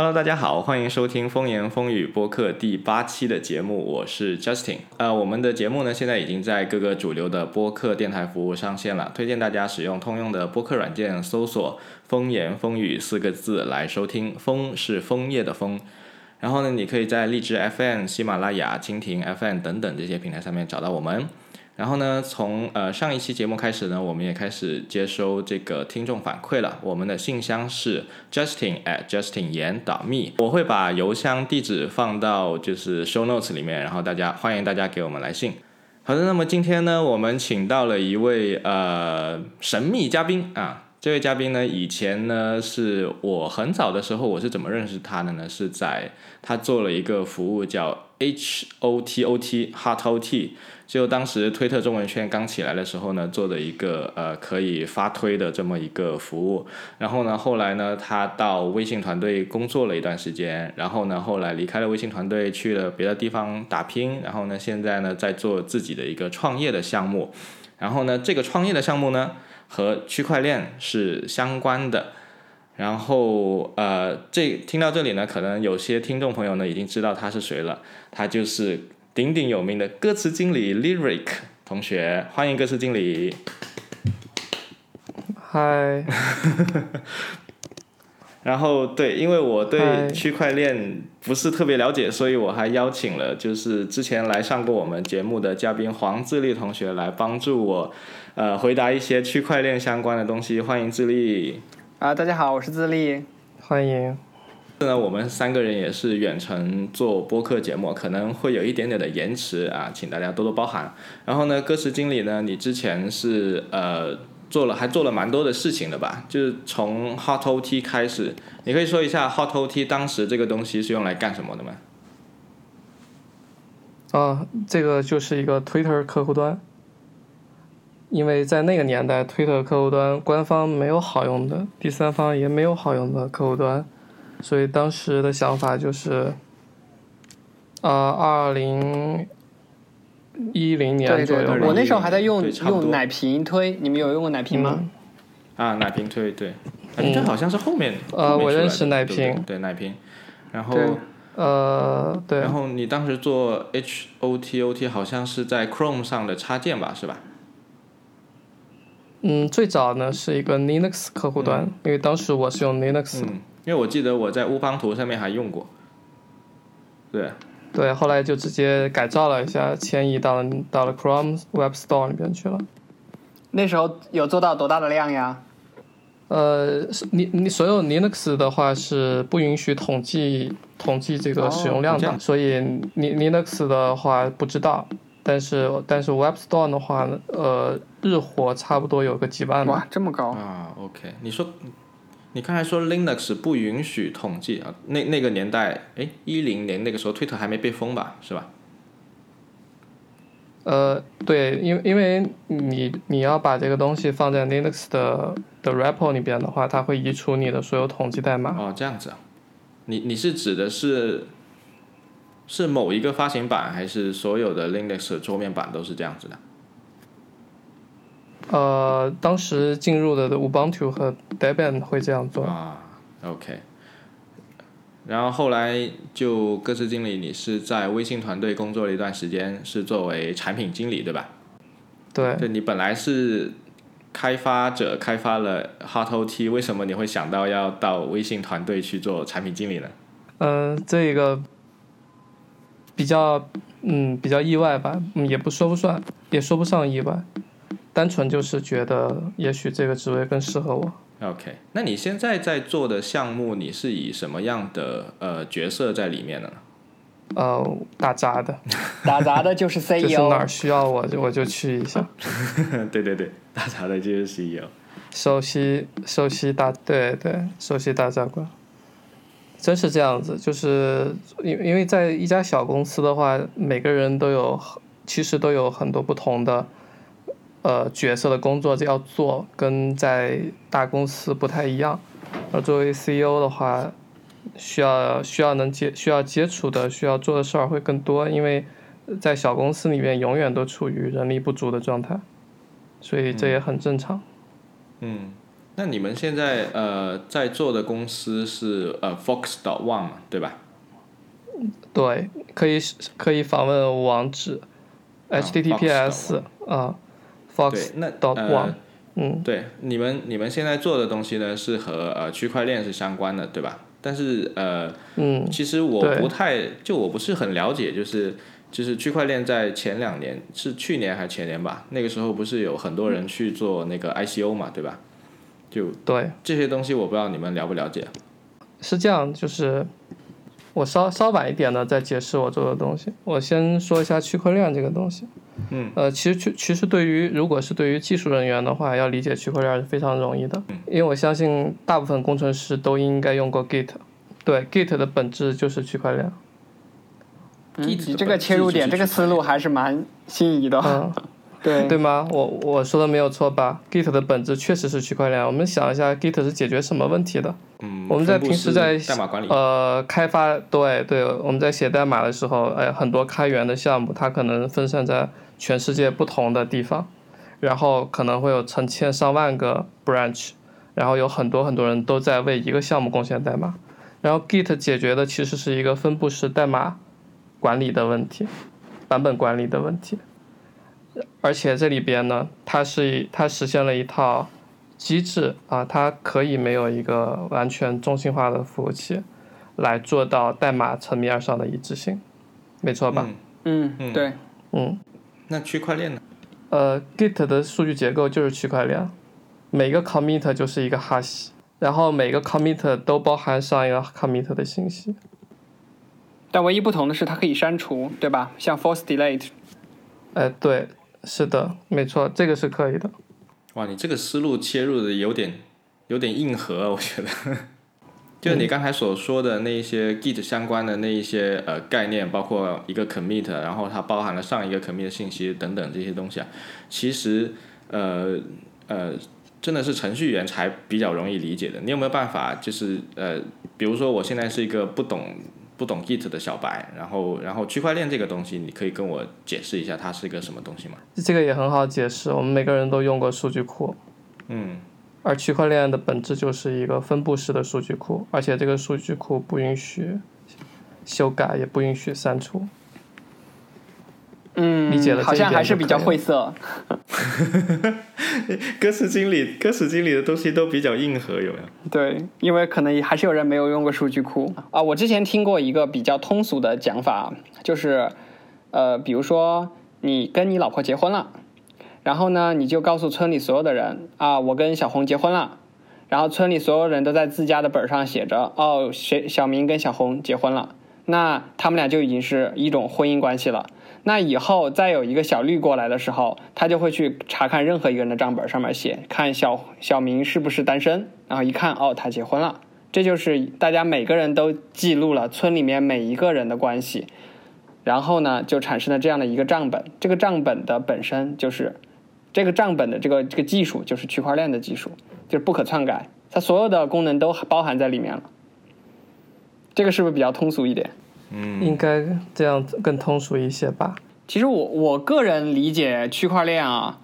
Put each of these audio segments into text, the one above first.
Hello，大家好，欢迎收听风言风语播客第八期的节目，我是 Justin。呃，我们的节目呢，现在已经在各个主流的播客电台服务上线了，推荐大家使用通用的播客软件，搜索“风言风语”四个字来收听。风是枫叶的风。然后呢，你可以在荔枝 FM、喜马拉雅、蜻蜓 FM 等等这些平台上面找到我们。然后呢，从呃上一期节目开始呢，我们也开始接收这个听众反馈了。我们的信箱是 justin at justin 言 me，我会把邮箱地址放到就是 show notes 里面，然后大家欢迎大家给我们来信。好的，那么今天呢，我们请到了一位呃神秘嘉宾啊。这位嘉宾呢，以前呢是我很早的时候，我是怎么认识他的呢？是在他做了一个服务叫 H O T O T Hot O T，就当时推特中文圈刚起来的时候呢，做的一个呃可以发推的这么一个服务。然后呢，后来呢，他到微信团队工作了一段时间，然后呢，后来离开了微信团队，去了别的地方打拼。然后呢，现在呢，在做自己的一个创业的项目。然后呢，这个创业的项目呢。和区块链是相关的，然后呃，这听到这里呢，可能有些听众朋友呢已经知道他是谁了，他就是鼎鼎有名的歌词经理 Lyric 同学，欢迎歌词经理。嗨。然后对，因为我对区块链不是特别了解，所以我还邀请了就是之前来上过我们节目的嘉宾黄自立同学来帮助我。呃，回答一些区块链相关的东西，欢迎自立。啊，大家好，我是自立，欢迎。现在我们三个人也是远程做播客节目，可能会有一点点的延迟啊，请大家多多包涵。然后呢，歌词经理呢，你之前是呃做了还做了蛮多的事情的吧？就是从 Hot OT 开始，你可以说一下 Hot OT 当时这个东西是用来干什么的吗？啊，这个就是一个 Twitter 客户端。因为在那个年代，推特客户端官方没有好用的，第三方也没有好用的客户端，所以当时的想法就是，呃，二零一零年左右，我那时候还在用用奶瓶推，你们有用过奶瓶吗？啊，奶瓶推对，奶瓶推好像是后面呃，我认识奶瓶，对奶瓶，然后呃对，然后你当时做 H O T O T 好像是在 Chrome 上的插件吧，是吧？嗯，最早呢是一个 Linux 客户端，因为当时我是用 Linux。嗯，因为我记得我在乌邦图上面还用过。对。对，后来就直接改造了一下，迁移到了到了 Chrome Web Store 里边去了。那时候有做到多大的量呀？呃，你你所有 Linux 的话是不允许统计统计这个使用量的，所以你 Linux 的话不知道。但是但是 Web Store 的话，呃，日活差不多有个几万哇，这么高啊！OK，你说，你刚才说 Linux 不允许统计啊？那那个年代，哎，一零年那个时候，Twitter 还没被封吧？是吧？呃，对，因为因为你你要把这个东西放在 Linux 的的 repo 里边的话，它会移除你的所有统计代码。哦，这样子啊？你你是指的是？是某一个发行版，还是所有的 Linux 桌面版都是这样子的？呃，当时进入的 Ubuntu 和 Debian 会这样做。啊，OK。然后后来就各自经理，你是在微信团队工作了一段时间，是作为产品经理对吧？对。对你本来是开发者，开发了 HotOT，为什么你会想到要到微信团队去做产品经理呢？嗯，这个。比较嗯比较意外吧，也不说不算，也说不上意外，单纯就是觉得也许这个职位更适合我。OK，那你现在在做的项目，你是以什么样的呃角色在里面呢？呃，打杂的，打杂的就是 CEO，就是哪儿需要我就我就去一下。对对对，打杂的就是 CEO，首席首席大对对首席大杂官。真是这样子，就是因因为在一家小公司的话，每个人都有其实都有很多不同的呃角色的工作要做，跟在大公司不太一样。而作为 CEO 的话，需要需要能接需要接触的需要做的事儿会更多，因为在小公司里面永远都处于人力不足的状态，所以这也很正常。嗯。那你们现在呃在做的公司是呃 Fox dot one 嘛，对吧？对，可以可以访问网址，https 啊，fox dot one，呃嗯，对，你们你们现在做的东西呢是和呃区块链是相关的，对吧？但是呃，嗯，其实我不太就我不是很了解，就是就是区块链在前两年是去年还是前年吧，那个时候不是有很多人去做那个 ICO 嘛，对吧？就对，这些东西我不知道你们了不了解。是这样，就是我稍稍晚一点的再解释我做的东西。我先说一下区块链这个东西。嗯。呃，其实区其实对于如果是对于技术人员的话，要理解区块链是非常容易的，因为我相信大部分工程师都应该用过 Git。对，Git 的本质就是区块链。嗯，Git 你这个切入点，这个思路还是蛮新颖的。嗯，对对吗？我我说的没有错吧？Git 的本质确实是区块链。我们想一下，Git 是解决什么问题的？嗯，我们在平时在代码管理，呃，开发对对，我们在写代码的时候，哎，很多开源的项目，它可能分散在全世界不同的地方，然后可能会有成千上万个 branch，然后有很多很多人都在为一个项目贡献代码，然后 Git 解决的其实是一个分布式代码管理的问题，版本管理的问题，而且这里边呢，它是它实现了一套。机制啊，它可以没有一个完全中心化的服务器来做到代码层面上的一致性，没错吧？嗯，嗯，对，嗯，那区块链呢？呃，Git 的数据结构就是区块链，每个 commit 就是一个 hash，然后每个 commit 都包含上一个 commit 的信息。但唯一不同的是它可以删除，对吧？像 force delete，哎，对，是的，没错，这个是可以的。哇，你这个思路切入的有点有点硬核、啊，我觉得。就是你刚才所说的那一些 Git 相关的那一些呃概念，包括一个 commit，然后它包含了上一个 commit 的信息等等这些东西啊，其实呃呃真的是程序员才比较容易理解的。你有没有办法，就是呃，比如说我现在是一个不懂不懂 Git 的小白，然后然后区块链这个东西，你可以跟我解释一下它是一个什么东西吗？这个也很好解释，我们每个人都用过数据库。嗯。而区块链的本质就是一个分布式的数据库，而且这个数据库不允许修改，也不允许删除。嗯，理解了好像还是比较晦涩。歌词经理，歌词经理的东西都比较硬核，有没有？对，因为可能还是有人没有用过数据库啊。我之前听过一个比较通俗的讲法，就是呃，比如说你跟你老婆结婚了。然后呢，你就告诉村里所有的人啊，我跟小红结婚了。然后村里所有人都在自家的本上写着，哦，谁小明跟小红结婚了。那他们俩就已经是一种婚姻关系了。那以后再有一个小绿过来的时候，他就会去查看任何一个人的账本，上面写看小小明是不是单身。然后一看，哦，他结婚了。这就是大家每个人都记录了村里面每一个人的关系，然后呢，就产生了这样的一个账本。这个账本的本身就是。这个账本的这个这个技术就是区块链的技术，就是不可篡改，它所有的功能都包含在里面了。这个是不是比较通俗一点？嗯，应该这样更通俗一些吧。其实我我个人理解区块链啊，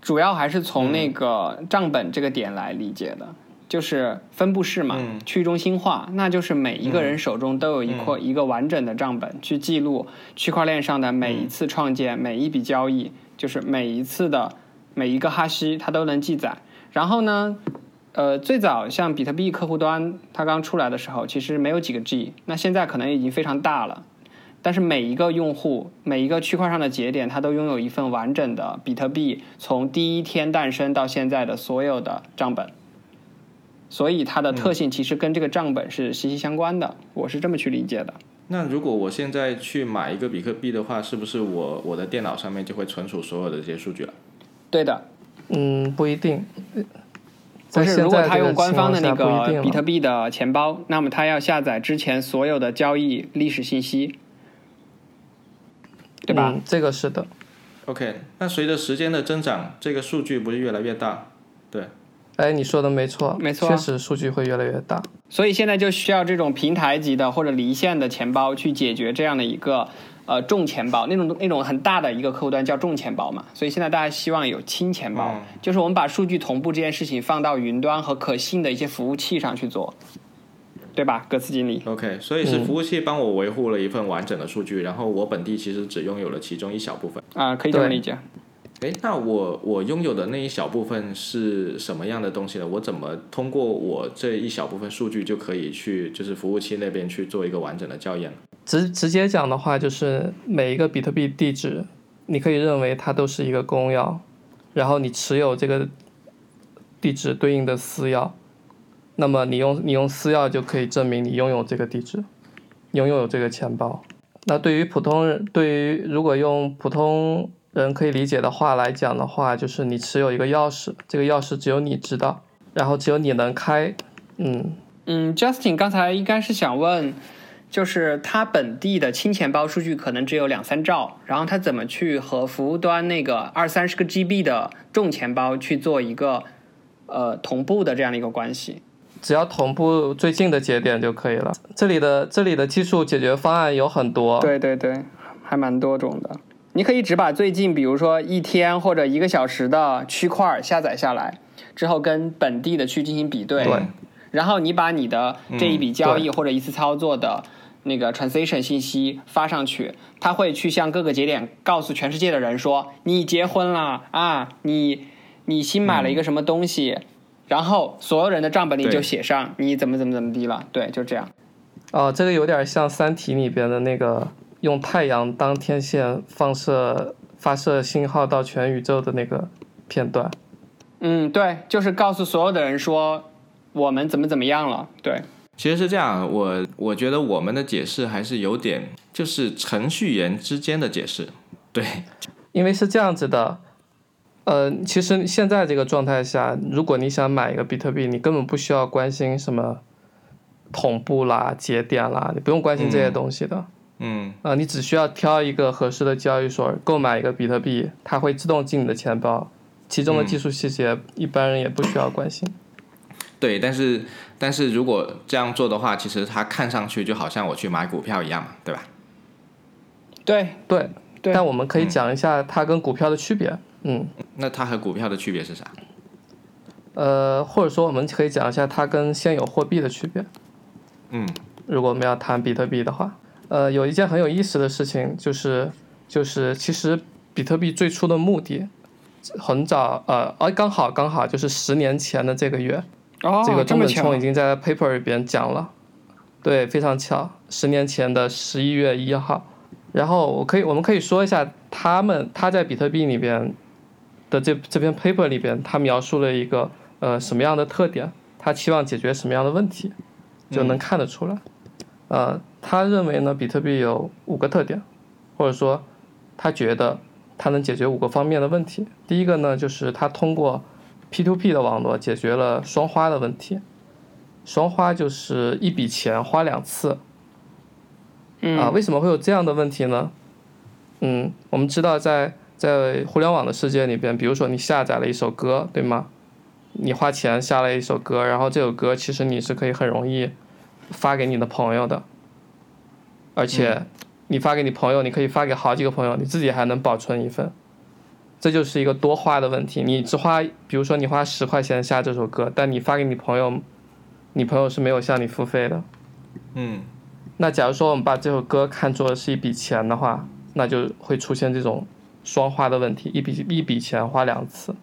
主要还是从那个账本这个点来理解的，就是分布式嘛，嗯去中心化，那就是每一个人手中都有一块、一个完整的账本，去记录区块链上的每一次创建、每一笔交易。就是每一次的每一个哈希，它都能记载。然后呢，呃，最早像比特币客户端它刚出来的时候，其实没有几个 G，那现在可能已经非常大了。但是每一个用户、每一个区块上的节点，它都拥有一份完整的比特币从第一天诞生到现在的所有的账本。所以它的特性其实跟这个账本是息息相关的，我是这么去理解的。那如果我现在去买一个比特币的话，是不是我我的电脑上面就会存储所有的这些数据了？对的，嗯，不一定。不在是，如果他用官方的那个比特币的钱包，那么他要下载之前所有的交易历史信息，对吧？嗯，这个是的。OK，那随着时间的增长，这个数据不是越来越大？对，哎，你说的没错，没错啊确实数据会越来越大。所以现在就需要这种平台级的或者离线的钱包去解决这样的一个呃重钱包那种那种很大的一个客户端叫重钱包嘛，所以现在大家希望有轻钱包，嗯就是我们把数据同步这件事情放到云端和可信的一些服务器上去做，对吧，格斯经理？OK，所以是服务器帮我维护了一份完整的数据，然后我本地其实只拥有了其中一小部分。啊、可以这么理解。诶，那我我拥有的那一小部分是什么样的东西呢？我怎么通过我这一小部分数据就可以去就是服务器那边去做一个完整的校验？直直接讲的话，就是每一个比特币地址，你可以认为它都是一个公钥，然后你持有这个地址对应的私钥，那么你用你用私钥就可以证明你拥有这个地址，拥有这个钱包。那对于普通人，对于如果用普通人可以理解的话来讲的话，就是你持有一个钥匙，这个钥匙只有你知道，然后只有你能开，嗯，嗯，Justin 刚才应该是想问，就是它本地的轻钱包数据可能只有两三兆，然后它怎么去和服务端那个二三十个 GB 的重钱包去做一个呃同步的这样的一个关系？只要同步最近的节点就可以了。这里的这里的技术解决方案有很多，对对对，还蛮多种的。你可以只把最近，比如说一天或者一个小时的区块下载下来，之后跟本地的去进行比对。对然后你把你的这一笔交易或者一次操作的那个 transaction 信息发上去，他会去向各个节点告诉全世界的人说你结婚了啊，你你新买了一个什么东西，然后所有人的账本里就写上你怎么怎么怎么地了，对，就这样。哦，这个有点像《三体》里边的那个用太阳当天线放射发射信号到全宇宙的那个片段。嗯，对，就是告诉所有的人说我们怎么怎么样了，对。其实是这样，我我觉得我们的解释还是有点就是程序员之间的解释。对，因为是这样子的，呃，其实现在这个状态下，如果你想买一个比特币，你根本不需要关心什么同步啦、节点啦，你不用关心这些东西的。嗯呃，你只需要挑一个合适的交易所购买一个比特币，它会自动进你的钱包，其中的技术细节一般人也不需要关心。对，但是但是如果这样做的话，其实它看上去就好像我去买股票一样嘛，对吧？对，对，对但我们可以讲一下它跟股票的区别。嗯，那它和股票的区别是啥？呃，或者说我们可以讲一下它跟现有货币的区别。嗯如果我们要谈比特币的话，呃，有一件很有意思的事情，就是就是其实比特币最初的目的，很早呃，哎，刚好刚好就是十年前的这个月，哦，这个中本聪已经在 paper 里边讲了，对，非常巧，十年前的十一月一号。然后我可以，我们可以说一下他们他在比特币里边的这这篇 paper 里边，他描述了一个呃什么样的特点，他期望解决什么样的问题，就能看得出来。呃，他认为呢，比特币有五个特点，或者说他觉得他能解决五个方面的问题。第一个呢，就是他通过 P2P 的网络解决了双花的问题。双花就是一笔钱花两次嗯啊，为什么会有这样的问题呢？嗯，我们知道在在互联网的世界里边，比如说你下载了一首歌，对吗？你花钱下了一首歌，然后这首歌其实你是可以很容易发给你的朋友的，而且你发给你朋友，你可以发给好几个朋友，你自己还能保存一份，这就是一个多花的问题。你只花，比如说你花十块钱下这首歌，但你发给你朋友，你朋友是没有向你付费的。嗯那假如说我们把这首歌看作是一笔钱的话，那就会出现这种双花的问题，一笔一笔钱花两次，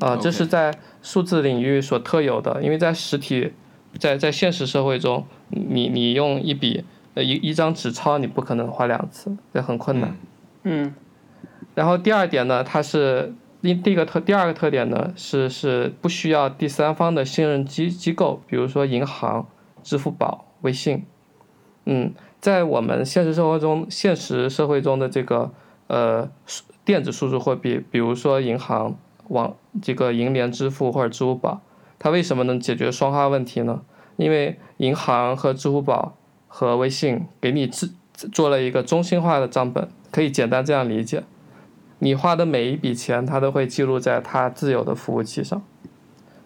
啊、这是在数字领域所特有的，因为在实体，在在现实社会中，你你用一笔呃一一张纸钞，你不可能花两次，这很困难。嗯然后第二点呢，它是第第一个特第二个特点呢是是不需要第三方的信任机机构，比如说银行、支付宝、微信。嗯，在我们现实生活中，现实社会中的这个呃电子数字货币，比如说银行、网这个银联支付或者支付宝，它为什么能解决双花问题呢？因为银行和支付宝和微信给你制做了一个中心化的账本，可以简单这样理解。你花的每一笔钱，它都会记录在它自有的服务器上。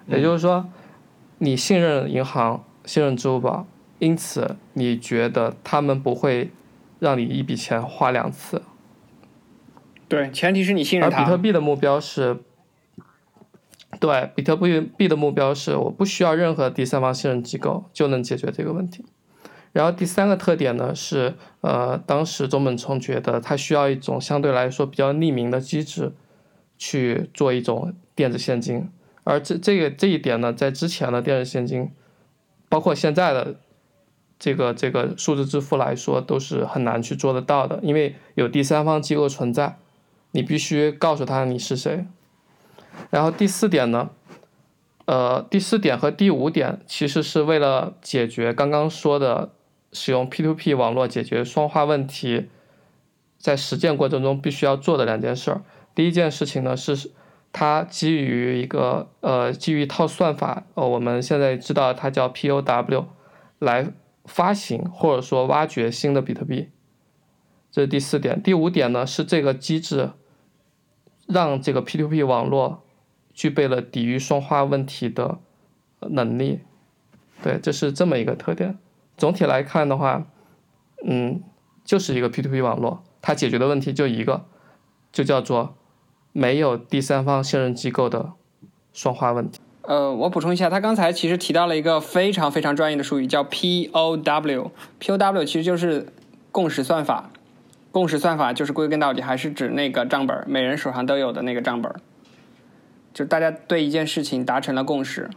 也就是说，你信任银行，信任支付宝，因此你觉得他们不会让你一笔钱花两次。对，前提是你信任他。而比特币的目标是，对，比特币币的目标是我不需要任何第三方信任机构就能解决这个问题。然后第三个特点呢是，呃，当时中本聪觉得他需要一种相对来说比较匿名的机制去做一种电子现金，而这这个这一点呢，在之前的电子现金，包括现在的这个这个数字支付来说，都是很难去做得到的，因为有第三方机构存在，你必须告诉他你是谁。然后第四点呢？呃，第四点和第五点其实是为了解决刚刚说的。使用 P2P 网络解决双花问题，在实践过程中必须要做的两件事儿。第一件事情呢是，它基于一个呃基于一套算法，呃我们现在知道它叫 POW，来发行或者说挖掘新的比特币。这是第四点。第五点呢是这个机制，让这个 P2P 网络具备了抵御双花问题的能力。对，这是这么一个特点。总体来看的话，嗯，就是一个 P2P 网络，它解决的问题就一个，就叫做没有第三方信任机构的双花问题。呃，我补充一下，他刚才其实提到了一个非常非常专业的术语，叫 POW。POW 其实就是共识算法。共识算法就是归根到底还是指那个账本，每人手上都有的那个账本，就大家对一件事情达成了共识。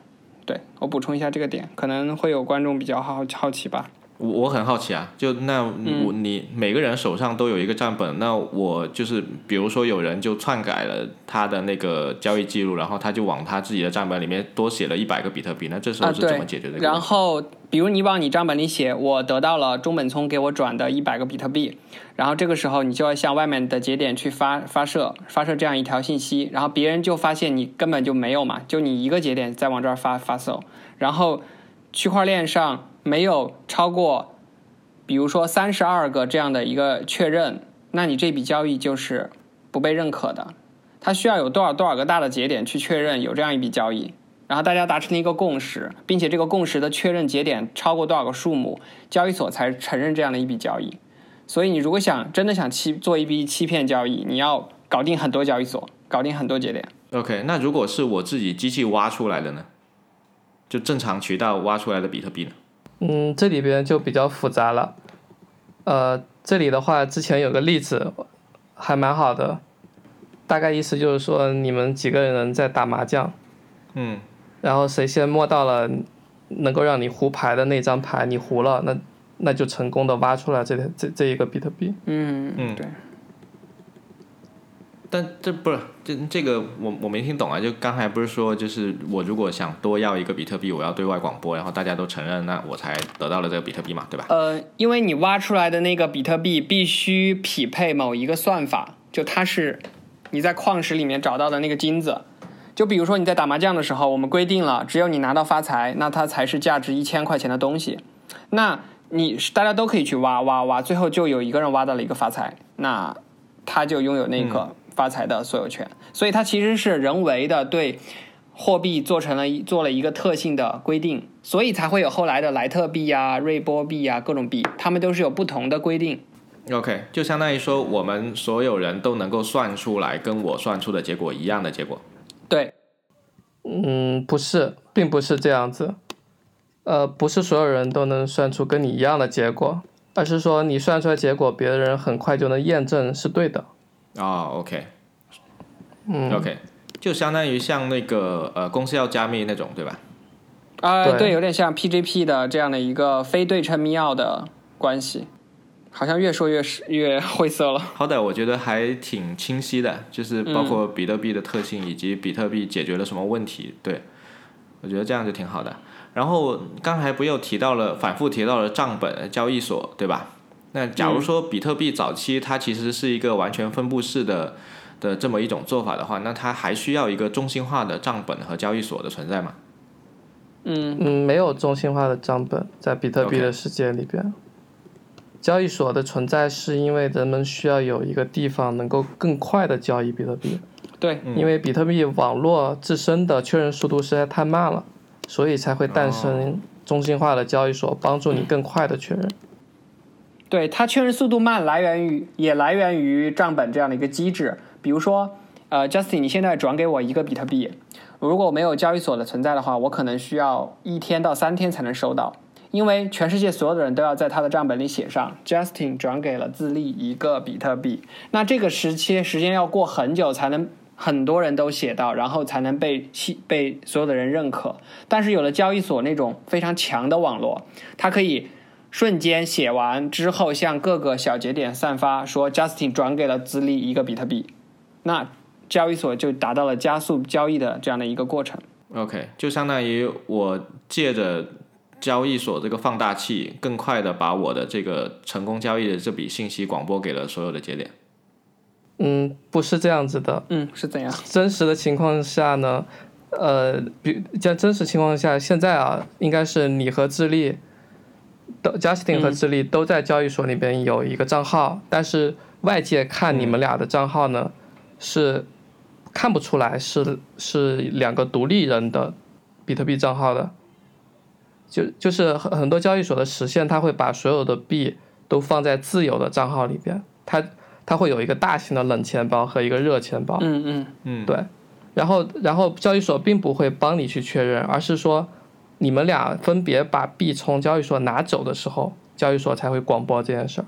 对我补充一下这个点，可能会有观众比较好好奇吧。我我很好奇啊，就那我你每个人手上都有一个账本，那我就是比如说有人就篡改了他的那个交易记录，然后他就往他自己的账本里面多写了一百个比特币，那这时候是怎么解决的？然后比如你往你账本里写，我得到了中本聪给我转的一百个比特币，然后这个时候你就要向外面的节点去发发射发射这样一条信息，然后别人就发现你根本就没有嘛，就你一个节点在往这儿发发送，然后区块链上。没有超过，比如说三十二个这样的一个确认，那你这笔交易就是不被认可的。它需要有多少多少个大的节点去确认有这样一笔交易，然后大家达成了一个共识，并且这个共识的确认节点超过多少个数目，交易所才承认这样的一笔交易。所以你如果想真的想欺做一笔欺骗交易，你要搞定很多交易所，搞定很多节点。OK，那如果是我自己机器挖出来的呢？就正常渠道挖出来的比特币呢？嗯，这里边就比较复杂了。呃，这里的话，之前有个例子，还蛮好的。大概意思就是说，你们几个人在打麻将，嗯，然后谁先摸到了能够让你胡牌的那张牌，你胡了，那那就成功的挖出来这这这一个比特币。嗯嗯，对。但这不是这这个我我没听懂啊！就刚才不是说，就是我如果想多要一个比特币，我要对外广播，然后大家都承认，那我才得到了这个比特币嘛，对吧？呃，因为你挖出来的那个比特币必须匹配某一个算法，就它是你在矿石里面找到的那个金子。就比如说你在打麻将的时候，我们规定了，只有你拿到发财，那它才是价值一千块钱的东西。那你大家都可以去挖挖挖，最后就有一个人挖到了一个发财，那他就拥有那个。发财的所有权，所以它其实是人为的对货币做成了做了一个特性的规定，所以才会有后来的莱特币啊、瑞波币啊各种币，它们都是有不同的规定。OK，就相当于说我们所有人都能够算出来跟我算出的结果一样的结果。对，嗯，不是，并不是这样子，呃，不是所有人都能算出跟你一样的结果，而是说你算出来结果，别人很快就能验证是对的。啊，OK，嗯，OK，就相当于像那个呃公司要加密那种，对吧？啊，对，有点像 PGP 的这样的一个非对称密钥的关系，好像越说越是越晦涩了。好歹我觉得还挺清晰的，就是包括比特币的特性以及比特币解决了什么问题，对，我觉得这样就挺好的。然后刚才不又提到了，反复提到了账本交易所，对吧？那假如说比特币早期它其实是一个完全分布式的的这么一种做法的话，那它还需要一个中心化的账本和交易所的存在吗？嗯嗯，没有中心化的账本在比特币的世界里边。交易所的存在是因为人们需要有一个地方能够更快的交易比特币。对，因为比特币网络自身的确认速度实在太慢了，所以才会诞生中心化的交易所，帮助你更快的确认。对它确认速度慢，来源于也来源于账本这样的一个机制。比如说，呃，Justin，你现在转给我一个比特币，如果没有交易所的存在的话，我可能需要一天到三天才能收到，因为全世界所有的人都要在他的账本里写上 Justin 转给了自立一个比特币。那这个时期时间要过很久才能很多人都写到，然后才能被被所有的人认可。但是有了交易所那种非常强的网络，它可以。瞬间写完之后，向各个小节点散发，说 Justin 转给了资历一个比特币，那交易所就达到了加速交易的这样的一个过程。OK，就相当于我借着交易所这个放大器，更快的把我的这个成功交易的这笔信息广播给了所有的节点。嗯，不是这样子的。嗯，是怎样？真实的情况下呢？呃，比在真实情况下，现在啊，应该是你和智利。Justin 和智利都在交易所里边有一个账号，但是外界看你们俩的账号呢，是看不出来是是两个独立人的比特币账号的。就就是很很多交易所的实现，它会把所有的币都放在自有的账号里边，它它会有一个大型的冷钱包和一个热钱包。嗯嗯嗯，对，然后然后交易所并不会帮你去确认，而是说。你们俩分别把币从交易所拿走的时候，交易所才会广播这件事儿。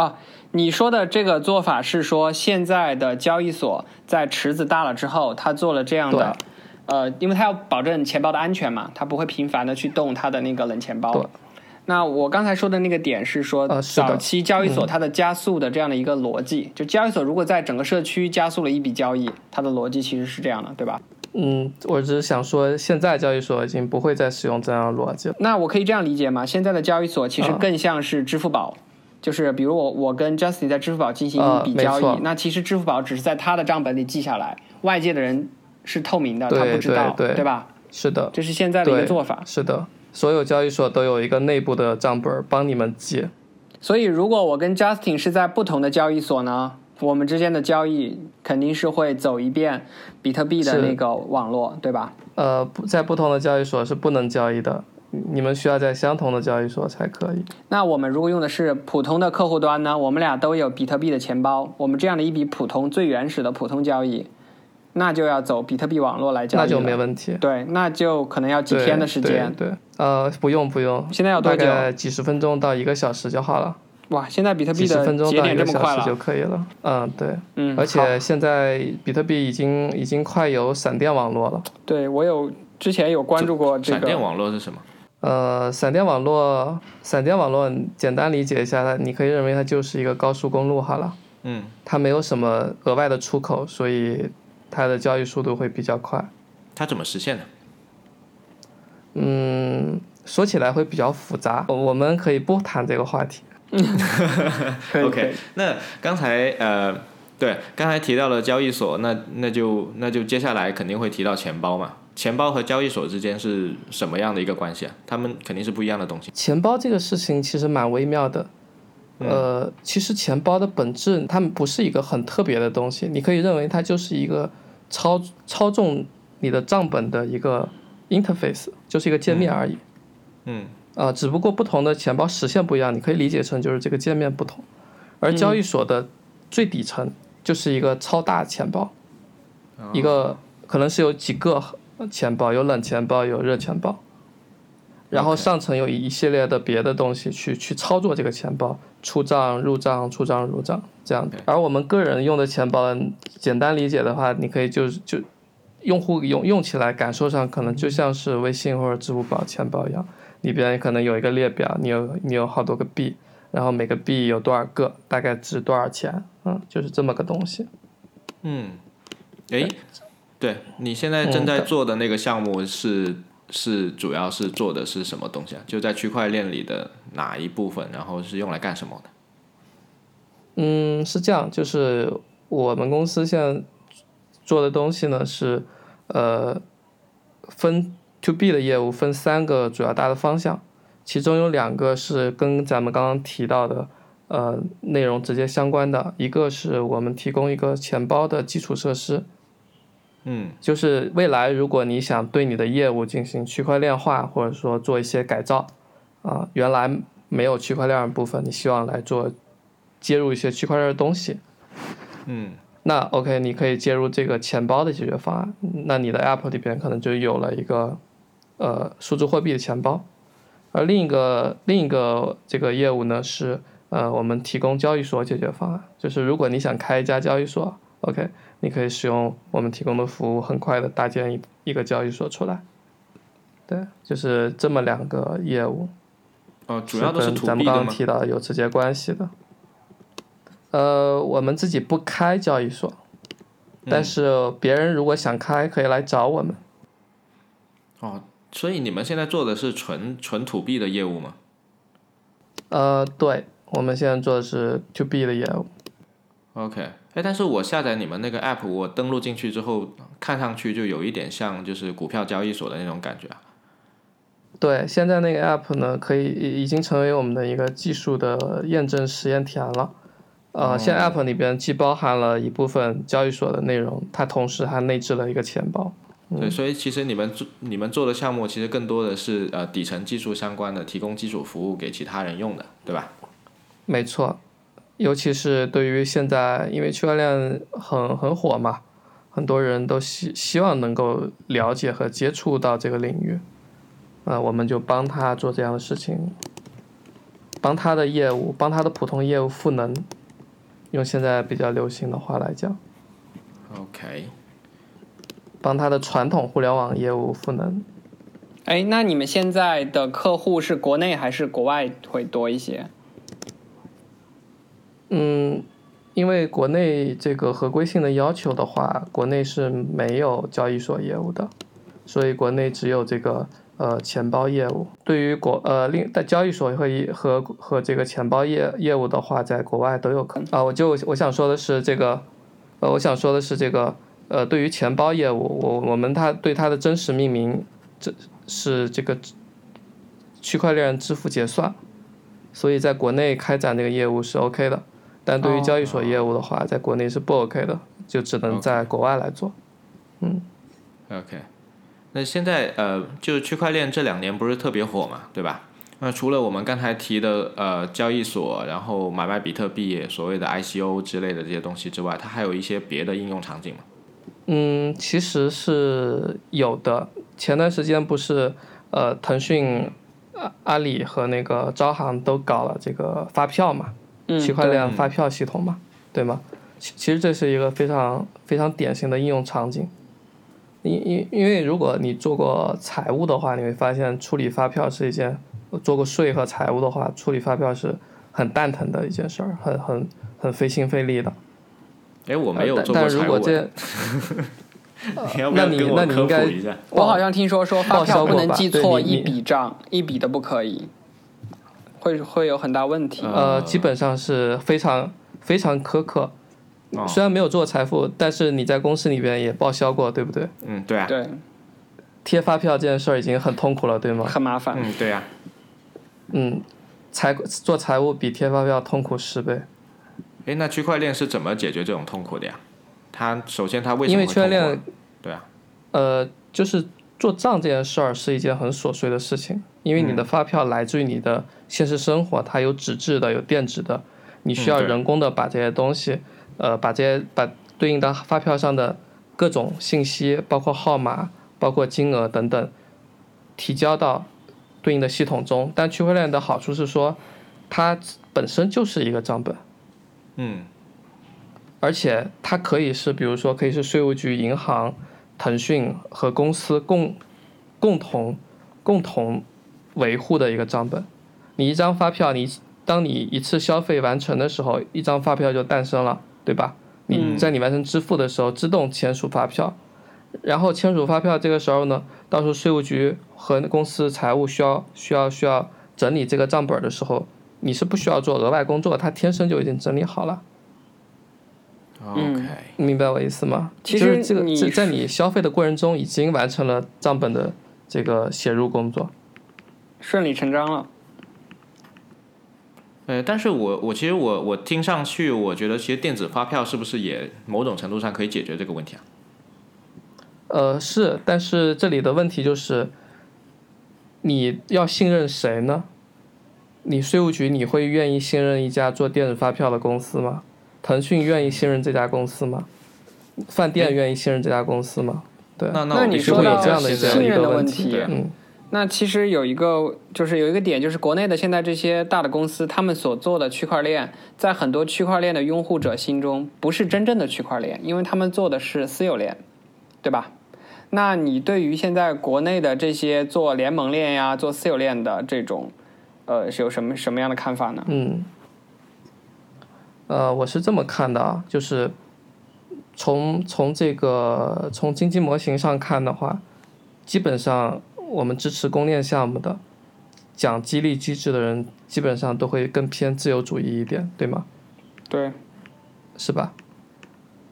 啊，你说的这个做法是说，现在的交易所在池子大了之后，他做了这样的，呃，因为他要保证钱包的安全嘛，他不会频繁的去动他的那个冷钱包。那我刚才说的那个点是说，早期交易所它的加速的这样的一个逻辑，就交易所如果在整个社区加速了一笔交易，它的逻辑其实是这样的，对吧？嗯，我只是想说，现在交易所已经不会再使用这样的逻辑了。那我可以这样理解吗？现在的交易所其实更像是支付宝，就是比如我我跟 Justin 在支付宝进行一笔交易，那其实支付宝只是在他的账本里记下来，外界的人是透明的，他不知道，对吧？是的，这是现在的一个做法。是的，所有交易所都有一个内部的账本帮你们记。所以，如果我跟 Justin 是在不同的交易所呢？我们之间的交易肯定是会走一遍比特币的那个网络，对吧？呃，在不同的交易所是不能交易的，你们需要在相同的交易所才可以。那我们如果用的是普通的客户端呢？我们俩都有比特币的钱包，我们这样的一笔普通最原始的普通交易，那就要走比特币网络来交易。那就没问题。对，那就可能要几天的时间。对，呃，不用不用，现在要多久？几十分钟到一个小时就好了。哇，现在比特币的节点这么快了，就可以了。嗯，对，嗯，而且现在比特币已经已经快有闪电网络了。对，我有之前有关注过这个。闪电网络是什么？呃，闪电网络，闪电网络简单理解一下，它你可以认为它就是一个高速公路好了。嗯。它没有什么额外的出口，所以它的交易速度会比较快。它怎么实现的？嗯，说起来会比较复杂，我们可以不谈这个话题。OK，那刚才呃，对，刚才提到了交易所，那那就那就接下来肯定会提到钱包嘛。钱包和交易所之间是什么样的一个关系啊？他们肯定是不一样的东西。钱包这个事情其实蛮微妙的，呃，其实钱包的本质它们不是一个很特别的东西，你可以认为它就是一个操操纵你的账本的一个 interface，就是一个界面而已。嗯。啊，只不过不同的钱包实现不一样，你可以理解成就是这个界面不同，而交易所的最底层就是一个超大钱包，一个可能是有几个钱包，有冷钱包，有热钱包，然后上层有一系列的别的东西去去操作这个钱包，出账入账出账入账这样的。而我们个人用的钱包，简单理解的话，你可以就就用户用用起来感受上可能就像是微信或者支付宝钱包一样。里边可能有一个列表，你有你有好多个币，然后每个币有多少个，大概值多少钱，嗯，就是这么个东西。嗯，诶，对你现在正在做的那个项目是是主要是做的是什么东西啊？就在区块链里的哪一部分？然后是用来干什么的？嗯，是这样，就是我们公司现在做的东西呢是呃分。To B 的业务分三个主要大的方向，其中有两个是跟咱们刚刚提到的呃内容直接相关的，一个是我们提供一个钱包的基础设施，嗯，就是未来如果你想对你的业务进行区块链化，或者说做一些改造，啊，原来没有区块链的部分，你希望来做接入一些区块链的东西，嗯那 OK，你可以接入这个钱包的解决方案。那你的 App 里边可能就有了一个呃数字货币的钱包，而另一个另一个这个业务呢是呃我们提供交易所解决方案，就是如果你想开一家交易所，OK，你可以使用我们提供的服务，很快的搭建一一个交易所出来。对，就是这么两个业务。哦，主要都是跟咱们刚刚？提到有直接关系的。呃，我们自己不开交易所，但嗯是别人如果想开，可以来找我们。哦，所以你们现在做的是纯纯土币的业务吗？呃，对，我们现在做的是 to B 的业务。OK，哎，但是我下载你们那个 app，我登录进去之后，看上去就有一点像就是股票交易所的那种感觉啊。对，现在那个 app 呢，可以已已经成为我们的一个技术的验证实验田了。呃，现在 app 里边既包含了一部分交易所的内容，它同时还内置了一个钱包。对，所以其实你们做你们做的项目，其实更多的是呃底层技术相关的，提供基础服务给其他人用的，对吧？没错，尤其是对于现在，因为区块链很很火嘛，很多人都希希望能够了解和接触到这个领域，啊、我们就帮他做这样的事情，帮他的业务，帮他的普通业务赋能，用现在比较流行的话来讲，OK，帮他的传统互联网业务赋能。哎，那你们现在的客户是国内还是国外会多一些？嗯，因为国内这个合规性的要求的话，国内是没有交易所业务的，所以国内只有这个呃钱包业务。对于国呃另在交易所和一和和这个钱包业业务的话，在国外都有可能啊。我就我想说的是这个，呃，我想说的是这个呃，对于钱包业务，我我们它对它的真实命名，这是这个区块链支付结算，所以在国内开展这个业务是 OK 的。但对于哦交易所业务的话，在国内是不 OK 的，就只能在国外来做。嗯 OK，那现在呃，就是区块链这两年不是特别火嘛，对吧？那除了我们刚才提的呃交易所，然后买卖比特币，所谓的 ICO 之类的这些东西之外，它还有一些别的应用场景吗？嗯，其实是有的。前段时间不是呃，腾讯、阿阿里和那个招行都搞了这个发票嘛，嗯，区块链发票系统嘛，对吗？其其实这是一个非常非常典型的应用场景。因因因为如果你做过财务的话，你会发现处理发票是一件做过税和财务的话，处理发票是很蛋疼的一件事儿，很很很费心费力的。哎，我没有呃做过但但如果财务啊，这 你要不要那你跟我科那你应该普一下？我好像听说说发报销票不能记错一笔账，一笔都不可以，会会有很大问题。嗯呃，基本上是非常非常苛刻。哦虽然没有做财富，但是你在公司里边也报销过，对不对？嗯，对啊，对，贴发票这件事儿已经很痛苦了，对吗？很麻烦。嗯，对啊。嗯，财做财务比贴发票痛苦十倍，哎，那区块链是怎么解决这种痛苦的呀？它首先它为什么会因为区块链，对啊，呃，就是做账这件事儿是一件很琐碎的事情，因为你嗯的发票来自于你的现实生活，它有纸质的，有电子的，你需要人工的把这些东西，呃，把这些把对应的发票上的各种信息，包括号码、包括金额等等，提交到对应的系统中。但区块链的好处是说，它本身就是一个账本。嗯而且它可以是，比如说可以是税务局、银行、腾讯和公司共共同共同维护的一个账本。你一张发票，你当你一次消费完成的时候，一张发票就诞生了，对吧？你嗯在你完成支付的时候，自动签署发票，然后签署发票这个时候呢，到时候税务局和公司财务需要需要需要整理这个账本的时候，你是不需要做额外工作，它天生就已经整理好了。，OK，明白我意思吗？其实就是这个你在在你消费的过程中已经完成了账本的这个写入工作。顺理成章了。呃，但是我我其实我我听上去，我觉得其实电子发票是不是也某种程度上可以解决这个问题啊？呃，是，但是这里的问题就是，你要信任谁呢？你税务局你会愿意信任一家做电子发票的公司吗？腾讯愿意信任这家公司吗？饭店愿意信任这家公司吗？对，那那你说有这样的信任的一个问问题，嗯那其实有一个就是有一个点，就是国内的现在这些大的公司，他们所做的区块链，在很多区块链的拥护者心中，不是真正的区块链，因为他们做的是私有链，对吧？那你对于现在国内的这些做联盟链呀、做私有链的这种，呃，是有什么什么样的看法呢？嗯，呃，我是这么看的啊，就是从从这个从经济模型上看的话，基本上我们支持公链项目的，讲激励机制的人，基本上都会更偏自由主义一点，对吗？对，是吧？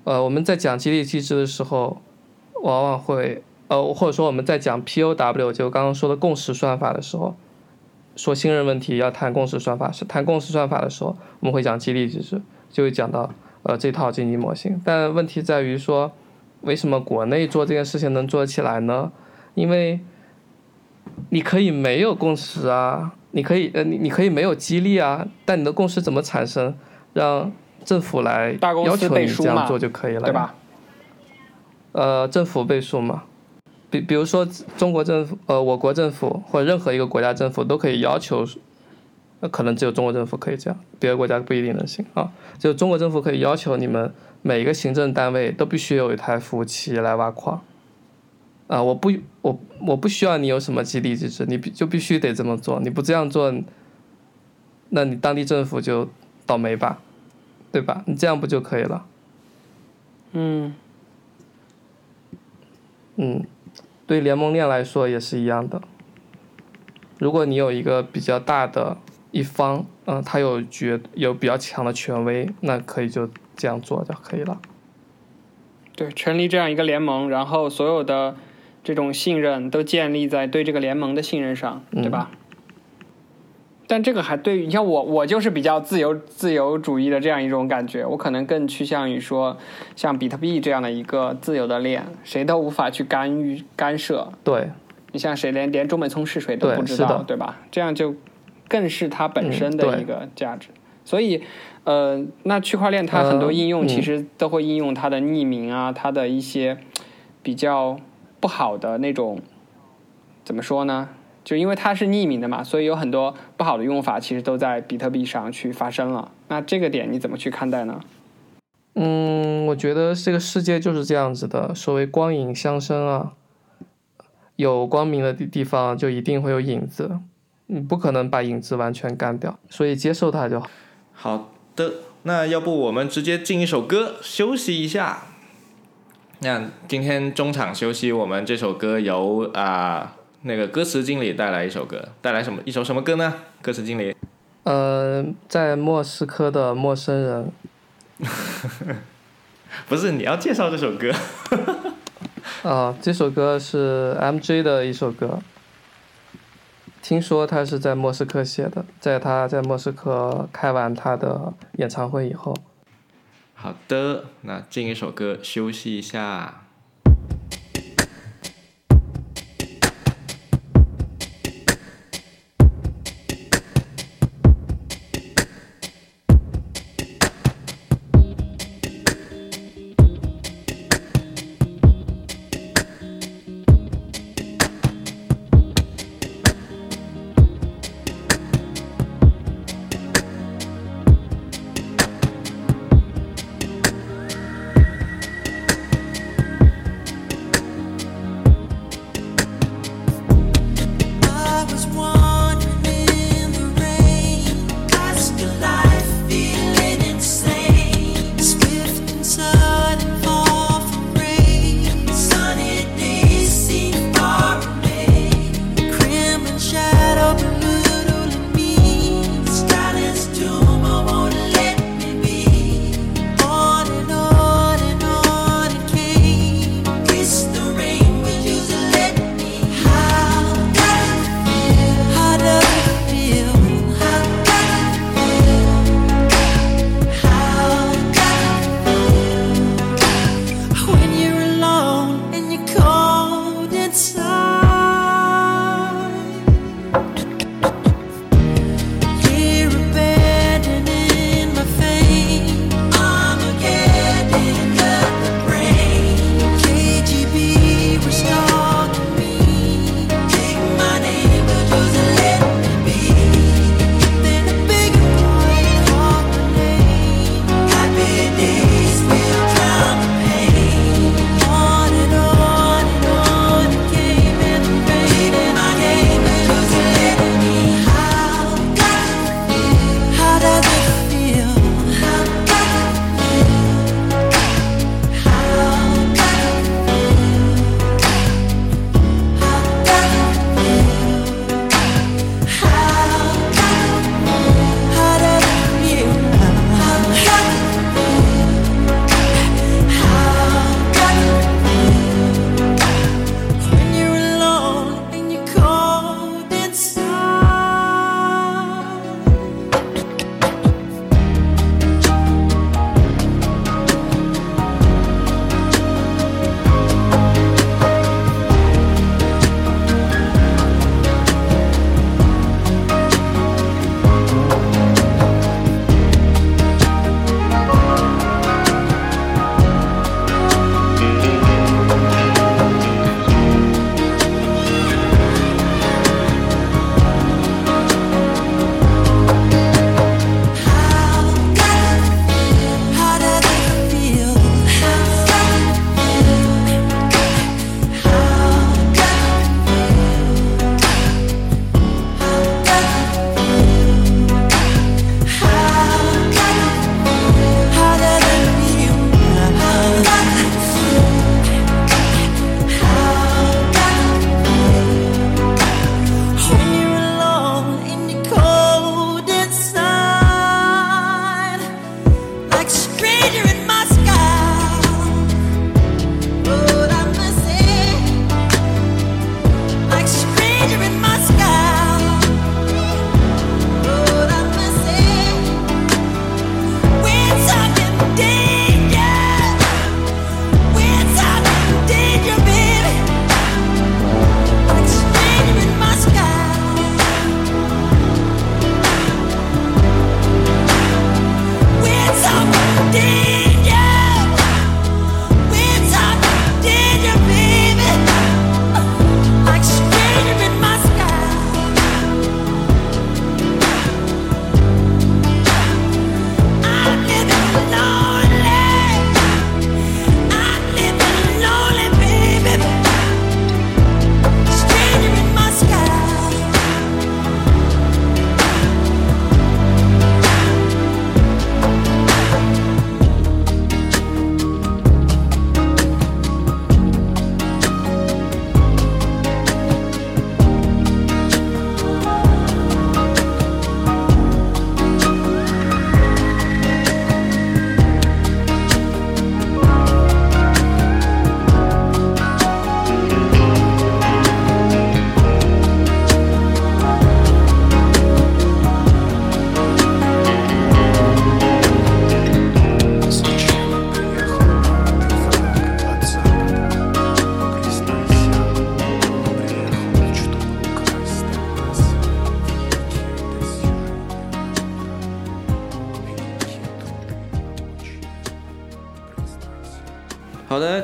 呃，我们在讲激励机制的时候，往往会呃，或者说我们在讲 POW，就刚刚说的共识算法的时候，说信任问题要谈共识算法，是谈共识算法的时候，我们会讲激励机制，就会讲到呃这套经济模型。但问题在于说，为什么国内做这件事情能做起来呢？因为你可以没有共识啊，你可以呃你你可以没有激励啊，但你的共识怎么产生？让政府来要求你这样做就可以了，对？吧？呃，政府背书嘛，比比如说中国政府，呃，我国政府或者任何一个国家政府都可以要求，呃可能只有中国政府可以这样，别的国家不一定能行啊。就中国政府可以要求你们每一个行政单位都必须有一台服务器来挖矿，啊，我不我我不需要你有什么激励机制，你必就必须得这么做，你不这样做，那你当地政府就倒霉吧，对吧？你这样不就可以了？嗯，嗯，对联盟链来说也是一样的。如果你有一个比较大的一方，嗯、他有绝有比较强的权威，那可以就这样做就可以了。对，成立这样一个联盟，然后所有的这种信任都建立在对这个联盟的信任上，对吧？但这个还对于你像我，我就是比较自由自由主义的这样一种感觉，我可能更趋向于说，像比特币这样的一个自由的链，谁都无法去干预干涉。对，你像谁连连中美聪是谁都不知道，对吧？这样就更是它本身的一个价值。所以，呃，那区块链它很多呃应用嗯其实都会应用它的匿名啊，它的一些比较不好的那种，怎么说呢？就因为它是匿名的嘛，所以有很多不好的用法其实都在比特币上去发生了。那这个点你怎么去看待呢？嗯，我觉得这个世界就是这样子的，所谓光影相生啊，有光明的地地方就一定会有影子，你不可能把影子完全干掉，所以接受它就好。好的，那要不我们直接进一首歌休息一下。那今天中场休息，我们这首歌由啊、那个歌词经理带来一首歌，带来什么一首什么歌呢？歌词经理，呃，在莫斯科的陌生人，不是你要介绍这首歌，啊，这首歌是 MJ 的一首歌。听说他是在莫斯科写的，在他在莫斯科开完他的演唱会以后，好的，那进一首歌休息一下。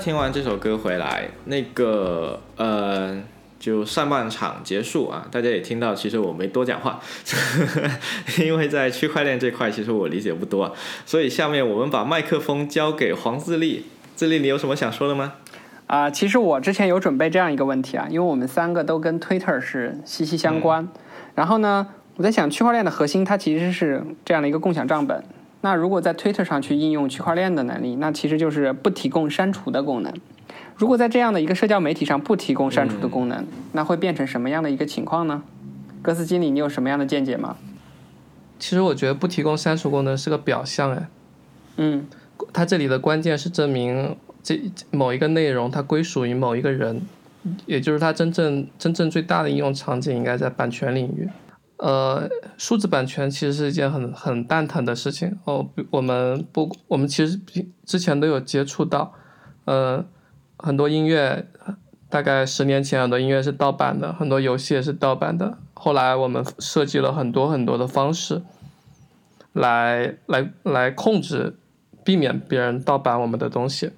听完这首歌回来，那个呃，就上半场结束啊，大家也听到，其实我没多讲话，因为在区块链这块，其实我理解不多，所以下面我们把麦克风交给黄自立，自立，你有什么想说的吗？啊，其实我之前有准备这样一个问题啊，因为我们三个都跟 Twitter 是息息相关，然后呢，我在想区块链的核心它其实是这样的一个共享账本。那如果在 Twitter 上去应用区块链的能力，那其实就是不提供删除的功能。如果在这样的一个社交媒体上不提供删除的功能，那会变成什么样的一个情况呢？格斯经理，你有什么样的见解吗？其实我觉得不提供删除功能是个表象，哎，嗯，它这里的关键是证明这某一个内容它归属于某一个人，也就是它真正真正最大的应用场景应该在版权领域。呃，数字版权其实是一件很很蛋疼的事情哦。我们不，我们其实之前都有接触到，呃，很多音乐，大概十年前很多音乐是盗版的，很多游戏也是盗版的。后来我们设计了很多很多的方式，来来来控制，避免别人盗版我们的东西。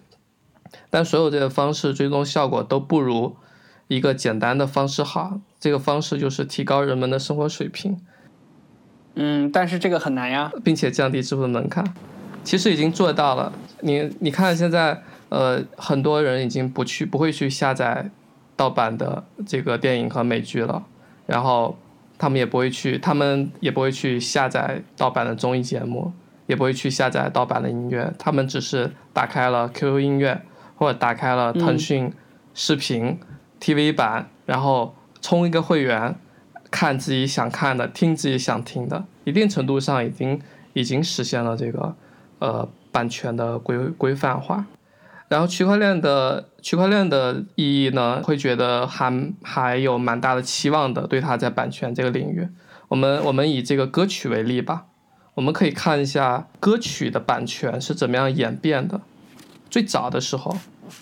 但所有这些方式最终效果都不如一个简单的方式好。这个方式就是提高人们的生活水平，嗯，但是这个很难呀，并且降低支付的门槛。其实已经做到了。你你看现在，呃，很多人已经不去不会去下载盗版的这个电影和美剧了，然后他们也不会去，他们也不会去下载盗版的综艺节目，也不会去下载盗版的音乐，他们只是打开了 QQ 音乐或者打开了腾讯视频 TV 版，然后。充一个会员，看自己想看的，听自己想听的，一定程度上已经已经实现了这个呃版权的规规范化。然后区块链的区块链的意义呢，会觉得还还有蛮大的期望的，对它在版权这个领域。我们我们以这个歌曲为例吧，我们可以看一下歌曲的版权是怎么样演变的。最早的时候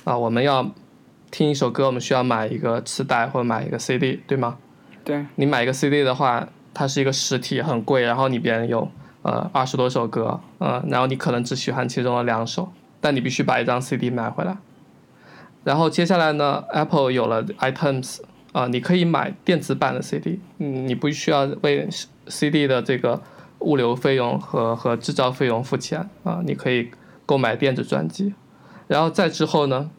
啊，我们要。听一首歌，我们需要买一个磁带或者买一个 CD，对吗？对。你买一个 CD 的话，它是一个实体，很贵，然后里边有呃二十多首歌，嗯，然后你可能只喜欢其中的两首，但你必须把一张 CD 买回来。然后接下来呢，Apple 有了 iTunes，啊，你可以买电子版的 CD，嗯，你不需要为 CD 的这个物流费用和和制造费用付钱啊，你可以购买电子专辑。然后再之后呢？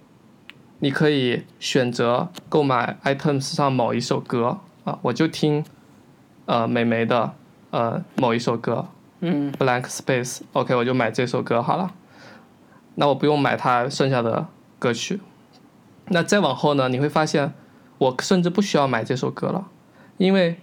你可以选择购买 iTunes 上某一首歌啊，我就听，呃，美眉的呃某一首歌，嗯，Blank Space，OK，我就买这首歌好了。那我不用买它剩下的歌曲。那再往后呢，你会发现，我甚至不需要买这首歌了，因为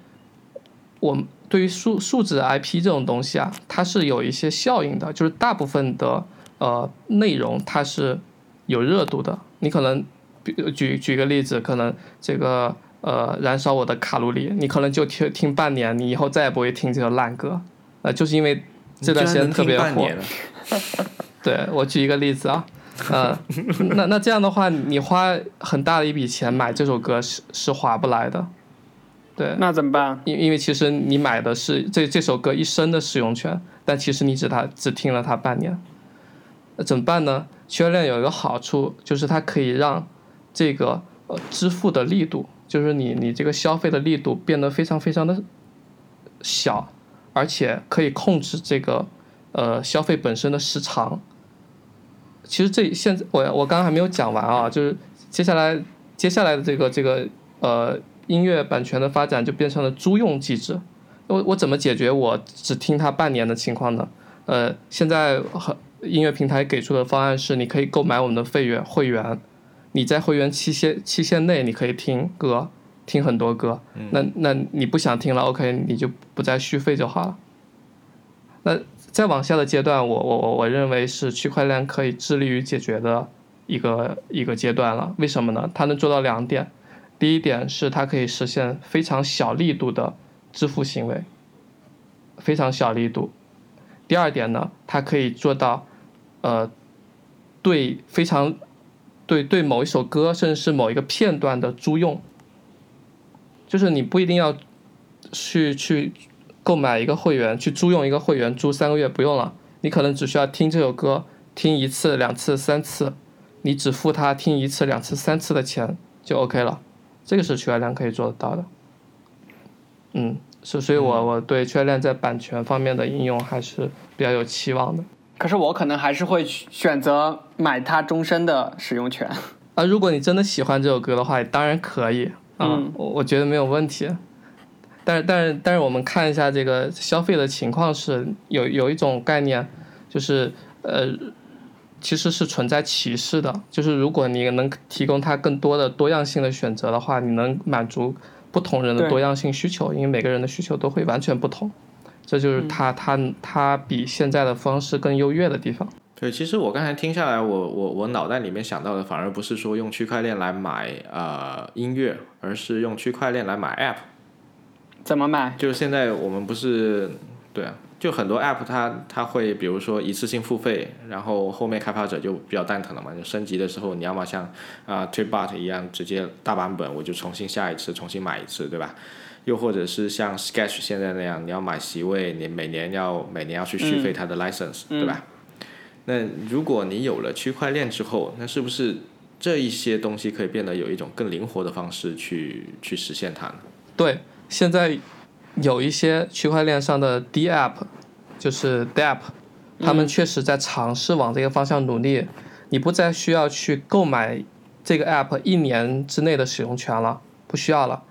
我对于数数字 IP 这种东西啊，它是有一些效应的，就是大部分的呃内容它是有热度的。你可能，比举举个例子，可能这个呃燃烧我的卡路里，你可能就听听半年，你以后再也不会听这个烂歌，呃，就是因为这段时间特别火。对，我举一个例子啊，呃，那那这样的话，你花很大的一笔钱买这首歌是是划不来的。对。那怎么办？因因为其实你买的是这这首歌一生的使用权，但其实你只他只听了它半年，那怎么办呢？区块链有一个好处，就是它可以让这个呃支付的力度，就是你你这个消费的力度变得非常非常的小，而且可以控制这个呃消费本身的时长。其实这现在我我刚刚还没有讲完啊，就是接下来接下来的这个这个呃音乐版权的发展就变成了租用机制。我我怎么解决我只听它半年的情况呢？呃，现在很。音乐平台给出的方案是，你可以购买我们的会员会员，你在会员期限期限内，你可以听歌，听很多歌。那那你不想听了，OK，你就不再续费就好了。那再往下的阶段，我我我我认为是区块链可以致力于解决的一个一个阶段了。为什么呢？它能做到两点，第一点是它可以实现非常小力度的支付行为，非常小力度。第二点呢，它可以做到。呃，对，非常对对某一首歌，甚至是某一个片段的租用，就是你不一定要去去购买一个会员，去租用一个会员，租三个月不用了，你可能只需要听这首歌，听一次、两次、三次，你只付他听一次、两次、三次的钱就 OK 了，这个是区块链可以做得到的。嗯，所所以我我对区块链在版权方面的应用还是比较有期望的。可是我可能还是会选择买它终身的使用权。啊，如果你真的喜欢这首歌的话，当然可以。啊，嗯。我我觉得没有问题。但是但是但是我们看一下这个消费的情况是有有一种概念，就是呃，其实是存在歧视的，就是如果你能提供它更多的多样性的选择的话，你能满足不同人的多样性需求，因为每个人的需求都会完全不同，这就是它它它比现在的方式更优越的地方。对，其实我刚才听下来，我我我脑袋里面想到的反而不是说用区块链来买呃音乐，而是用区块链来买 App。怎么买？就是现在我们不是对啊，就很多 App 它它会比如说一次性付费，然后后面开发者就比较蛋疼了嘛，就升级的时候你要么像啊、Tweetbot 一样直接大版本我就重新下一次，重新买一次，对吧？又或者是像 Sketch 现在那样，你要买席位，你每年要每年要去续费它的 license，、对吧？那如果你有了区块链之后，那是不是这一些东西可以变得有一种更灵活的方式去去实现它呢？对，现在有一些区块链上的 D app，就是 DApp，他们确实在尝试往这个方向努力。你不再需要去购买这个 app 一年之内的使用权了，不需要了。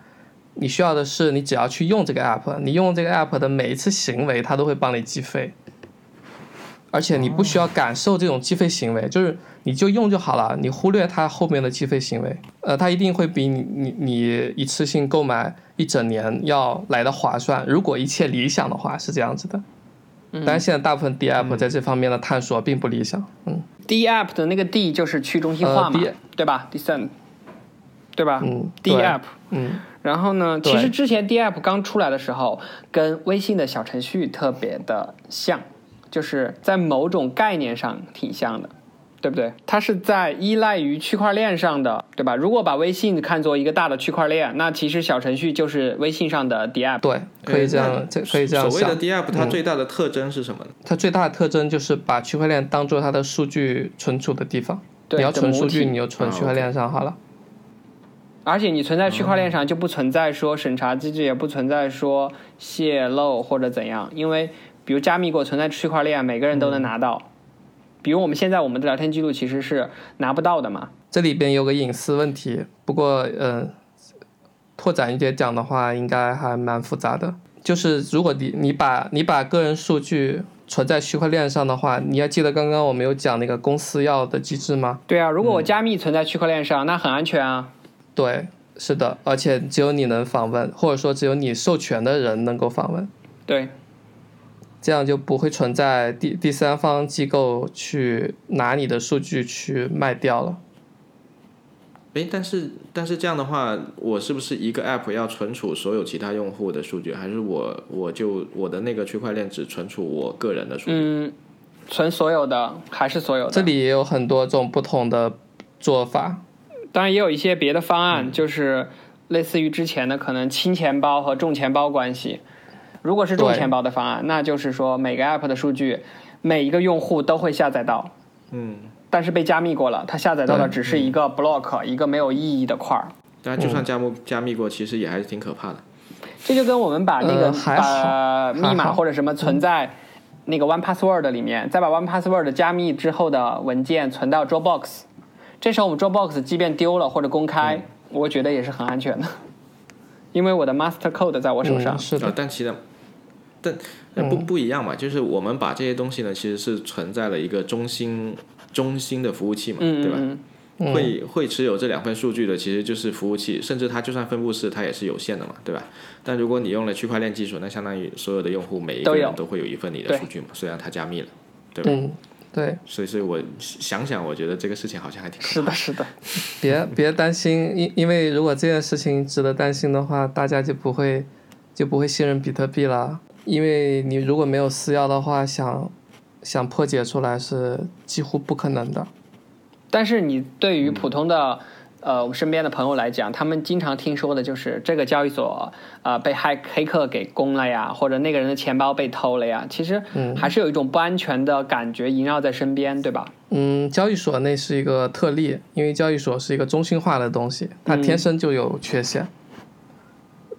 你需要的是，你只要去用这个 app，你用这个 app 的每一次行为，它都会帮你计费。而且你不需要感受这种计费行为，就是你就用就好了，你忽略它后面的计费行为，呃，它一定会比你你你一次性购买一整年要来的划算。如果一切理想的话，是这样子的。嗯但是现在大部分 D app 在这方面的探索并不理想，嗯 D app 的那个 D 就是去中心化嘛，对吧？Decent，对吧、嗯 d 对 app。嗯，然后呢，其实之前 D app 刚出来的时候，跟微信的小程序特别的像，就是在某种概念上挺像的，对不对？它是在依赖于区块链上的，对吧？如果把微信看作一个大的区块链，那其实小程序就是微信上的 D app。对，可以这呃样，这可以这样所谓的。D app 它嗯最大的特征是什么呢？它最大的特征就是把区块链当做它的数据存储的地方。对你要存数据，你就存啊区块链上好了。而且你存在区块链上就不存在说审查机制，也不存在说泄露或者怎样，因为比如加密过存在区块链，每个人都能拿到。比如我们现在我们的聊天记录其实是拿不到的嘛，这里边有个隐私问题，不过呃，拓展一点讲的话，应该还蛮复杂的。就是如果你你把你把个人数据存在区块链上的话，你要记得刚刚我们有讲那个公司要的机制吗？对啊，如果我加密存在区块链上，那很安全啊。对，是的，而且只有你能访问，或者说只有你授权的人能够访问，对，这样就不会存在第第三方机构去拿你的数据去卖掉了。诶，但是但是这样的话，我是不是一个 app 要存储所有其他用户的数据，还是我我就我的那个区块链只存储我个人的数据？嗯，存所有的还是所有的。这里也有很多种不同的做法。当然也有一些别的方案，就是类似于之前的可能轻钱包和重钱包关系。如果是重钱包的方案，那就是说每个 app 的数据，每一个用户都会下载到，嗯，但是被加密过了，它下载到的只是一个 block，一个没有意义的块儿。大家就算加密加密过，其实也还是挺可怕的。这就跟我们把那个、呃把密码或者什么存在那个 One Password 里面，再把 One Password 加密之后的文件存到 Dropbox，这时候我们 Dropbox 即便丢了或者公开，嗯我觉得也是很安全的，因为我的 Master Code 在我手上。嗯，是的，，啊但其实但呃不不一样嘛，就是我们把这些东西呢，其实是存在了一个中心中心的服务器嘛，对吧？会会持有这两份数据的，其实就是服务器，甚至它就算分布式，它也是有限的嘛，对吧？但如果你用了区块链技术，那相当于所有的用户每一个人都会有一份你的数据嘛，虽然它加密了，对吧？嗯，对，所以，所以我想想，我觉得这个事情好像还挺可是的。是的，别别担心，因因为如果这件事情值得担心的话，大家就不会就不会信任比特币了。因为你如果没有私钥的话，想想破解出来是几乎不可能的。但是你对于普通的呃我们身边的朋友来讲，他们经常听说的就是这个交易所呃被黑黑客给攻了呀，或者那个人的钱包被偷了呀，其实还是有一种不安全的感觉萦绕在身边，对吧？嗯，交易所那是一个特例，因为交易所是一个中心化的东西，它天生就有缺陷。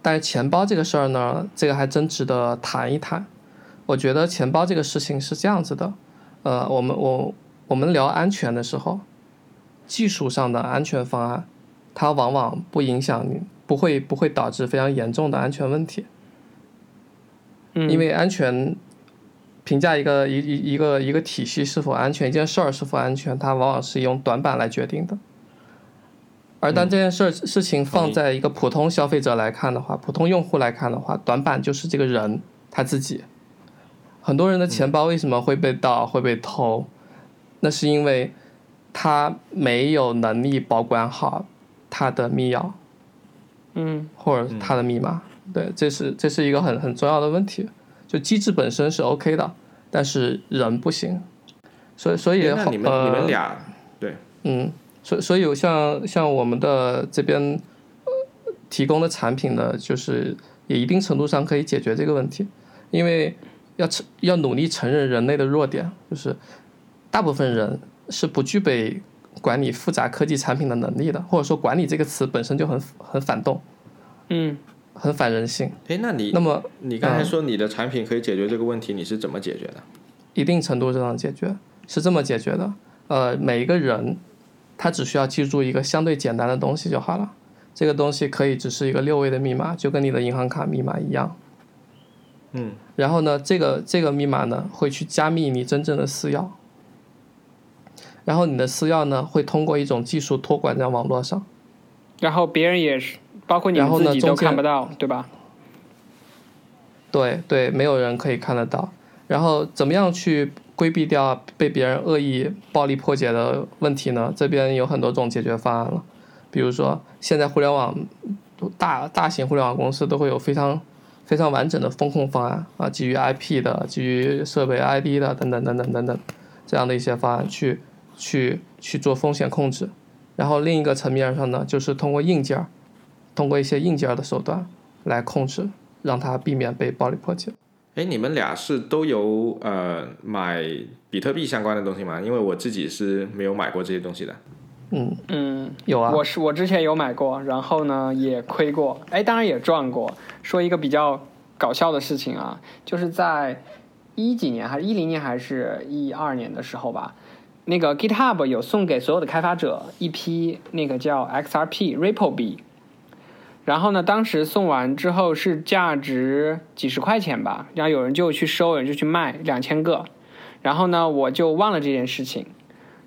但是钱包这个事儿呢，这个还真值得谈一谈。我觉得钱包这个事情是这样子的，呃，我们我我们聊安全的时候，技术上的安全方案，它往往不影响你，不会不会导致非常严重的安全问题。嗯，因为安全评价一个一一一个一个体系是否安全，一件事儿是否安全，它往往是用短板来决定的。而当这件事儿事情放在一个普通消费者来看的话，普通用户来看的话，短板就是这个人他自己。很多人的钱包为什么会被盗、会被偷？那是因为他没有能力保管好他的密钥，嗯或者他的密码。对，这是这是一个很很重要的问题。就机制本身是 OK 的，但是人不行。所以所以那你们、呃你们俩对，嗯，所所以像像我们的这边呃提供的产品呢，就是也一定程度上可以解决这个问题，因为要承要努力承认人类的弱点，就是大部分人是不具备管理复杂科技产品的能力的，或者说管理这个词本身就很很反动，嗯很反人性。哎，那你那么你刚才嗯说你的产品可以解决这个问题，你是怎么解决的？一定程度上解决，是这么解决的。呃，每一个人他只需要记住一个相对简单的东西就好了。这个东西可以只是一个六位的密码，就跟你的银行卡密码一样。嗯，然后呢，这个这个密码呢会去加密你真正的私钥，然后你的私钥呢会通过一种技术托管在网络上。然后别人也是，包括你然后们自己都呢中间看不到，对吧？对对，没有人可以看得到。然后怎么样去规避掉被别人恶意暴力破解的问题呢？这边有很多种解决方案了，比如说现在互联网大大型互联网公司都会有非常非常完整的风控方案啊，基于 IP 的、基于设备 ID 的等等等等等等这样的一些方案去去去做风险控制。然后另一个层面上呢，就是通过硬件儿，通过一些硬件儿的手段来控制，让它避免被暴力破解。哎，你们俩是都有呃买比特币相关的东西吗？因为我自己是没有买过这些东西的。嗯，嗯，有啊，我是我之前有买过，然后呢也亏过，哎，当然也赚过。说一个比较搞笑的事情啊，就是在一几年还是一零年还是一二年的时候吧，那个 GitHub 有送给所有的开发者一批那个叫 XRP Ripple 币，然后呢，当时送完之后是价值几十块钱吧，然后有人就去收，有人就去卖两千个，然后呢，我就忘了这件事情，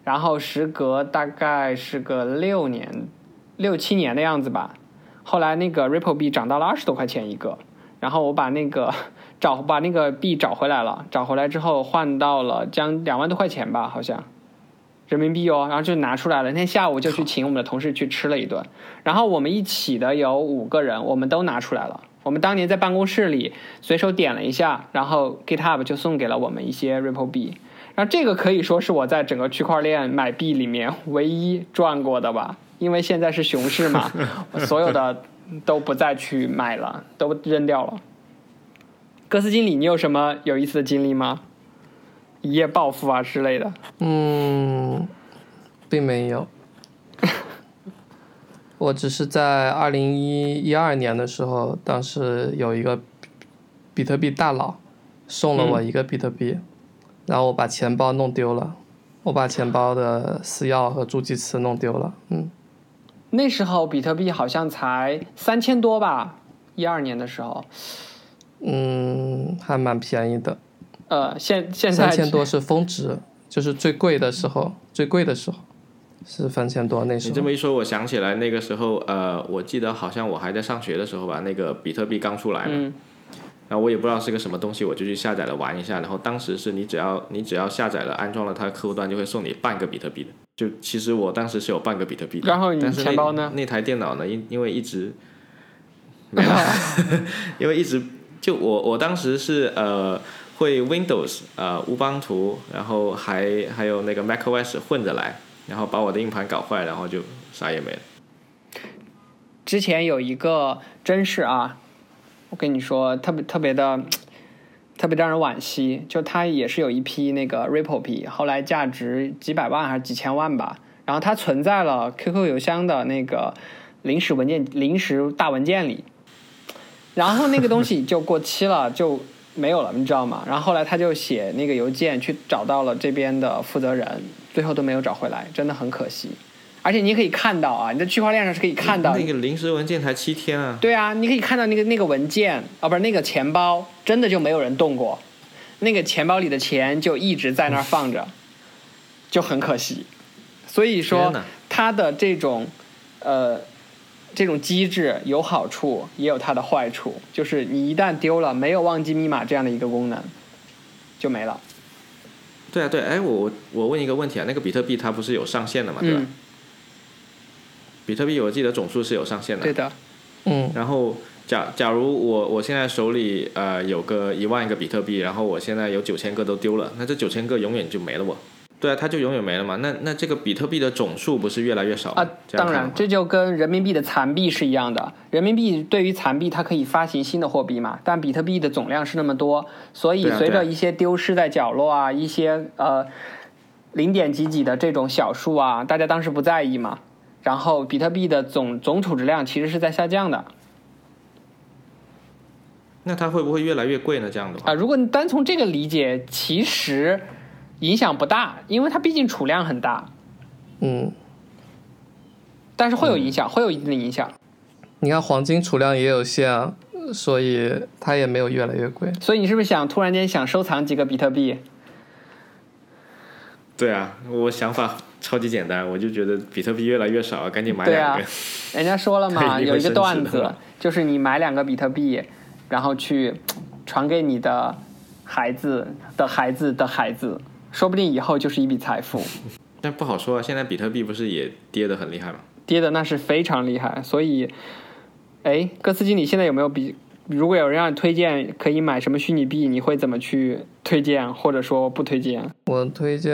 然后时隔大概是个六年、六七年的样子吧，后来那个 Ripple 币涨到了二十多块钱一个，然后我把那个 找把那个币找回来了，找回来之后换到了将两万多块钱吧，好像。人民币哦，然后就拿出来了。那天下午就去请我们的同事去吃了一顿，然后我们一起的有五个人，我们都拿出来了。我们当年在办公室里随手点了一下，然后 GitHub 就送给了我们一些 Ripple 币。然后这个可以说是我在整个区块链买币里面唯一赚过的吧，因为现在是熊市嘛，我 所有的都不再去买了，都扔掉了。哥斯经理，你有什么有意思的经历吗？一夜暴富啊之类的？嗯，并没有。我只是在二零一一二年的时候，当时有一个比特币大佬送了我一个比特币，然后我把钱包弄丢了，我把钱包的私钥和助记词弄丢了。嗯，那时候比特币好像才三千多吧，一二年的时候，嗯，还蛮便宜的，呃，现现在三千多是峰值，就是最贵的时候，最贵的时候是三千多那时候。你这么一说，我想起来那个时候，呃，我记得好像我还在上学的时候吧，那个比特币刚出来嘛，嗯然后我也不知道是个什么东西，我就去下载了玩一下。然后当时是你只要你只要下载了安装了它的客户端，就会送你半个比特币的。就其实我当时是有半个比特币的，然后你但是那钱包呢那台电脑呢，因因为一直没了，因为一直 就我我当时是呃会 Windows 呃乌邦图，然后还还有那个 macOS 混着来，然后把我的硬盘搞坏，然后就啥也没了。之前有一个真事啊，我跟你说，特别特别的，特别让人惋惜。就他也是有一批那个 Ripple 币，后来价值几百万还是几千万吧。然后它存在了 QQ 邮箱的那个临时文件、临时大文件里，然后那个东西就过期了，就没有了，你知道吗？然后后来他就写那个邮件去找到了这边的负责人，最后都没有找回来，真的很可惜。而且你可以看到啊，你在区块链上是可以看到那个临时文件才七天啊。对啊，你可以看到那个那个文件啊，不是那个钱包，真的就没有人动过，那个钱包里的钱就一直在那儿放着，就很可惜。所以说天哪，它的这种呃这种机制有好处，也有它的坏处，就是你一旦丢了，没有忘记密码这样的一个功能，就没了。对啊，对，哎，我我我问一个问题啊，那个比特币它不是有上限的嘛，对吧？嗯，比特币我记得总数是有上限的。对的。嗯，然后假假如我我现在手里呃有个一万个比特币，然后我现在有九千个都丢了，那这九千个永远就没了不？对啊，它就永远没了嘛。那那这个比特币的总数不是越来越少吗啊，当然，这就跟人民币的残币是一样的。人民币对于残币，它可以发行新的货币嘛，但比特币的总量是那么多，所以随着一些丢失在角落啊，一些呃零点几几的这种小数啊，大家当时不在意嘛。然后比特币的总总储值量其实是在下降的那它会不会越来越贵呢？这样的话啊、，如果你单从这个理解，其实影响不大，因为它毕竟储量很大，嗯，但是会有影响，会有一定的影响。你看黄金储量也有限啊，所以它也没有越来越贵。所以你是不是想突然间想收藏几个比特币？对啊，我想法超级简单，我就觉得比特币越来越少，赶紧买对啊两个。人家说了嘛，有一个段子就是你买两个比特币，然后去传给你的孩子的孩子的孩子，说不定以后就是一笔财富。但不好说啊，现在比特币不是也跌得很厉害吗？跌的那是非常厉害，所以，哎，哥斯基，你现在有没有比？如果有人让你推荐可以买什么虚拟币，你会怎么去推荐，或者说不推荐？我推荐，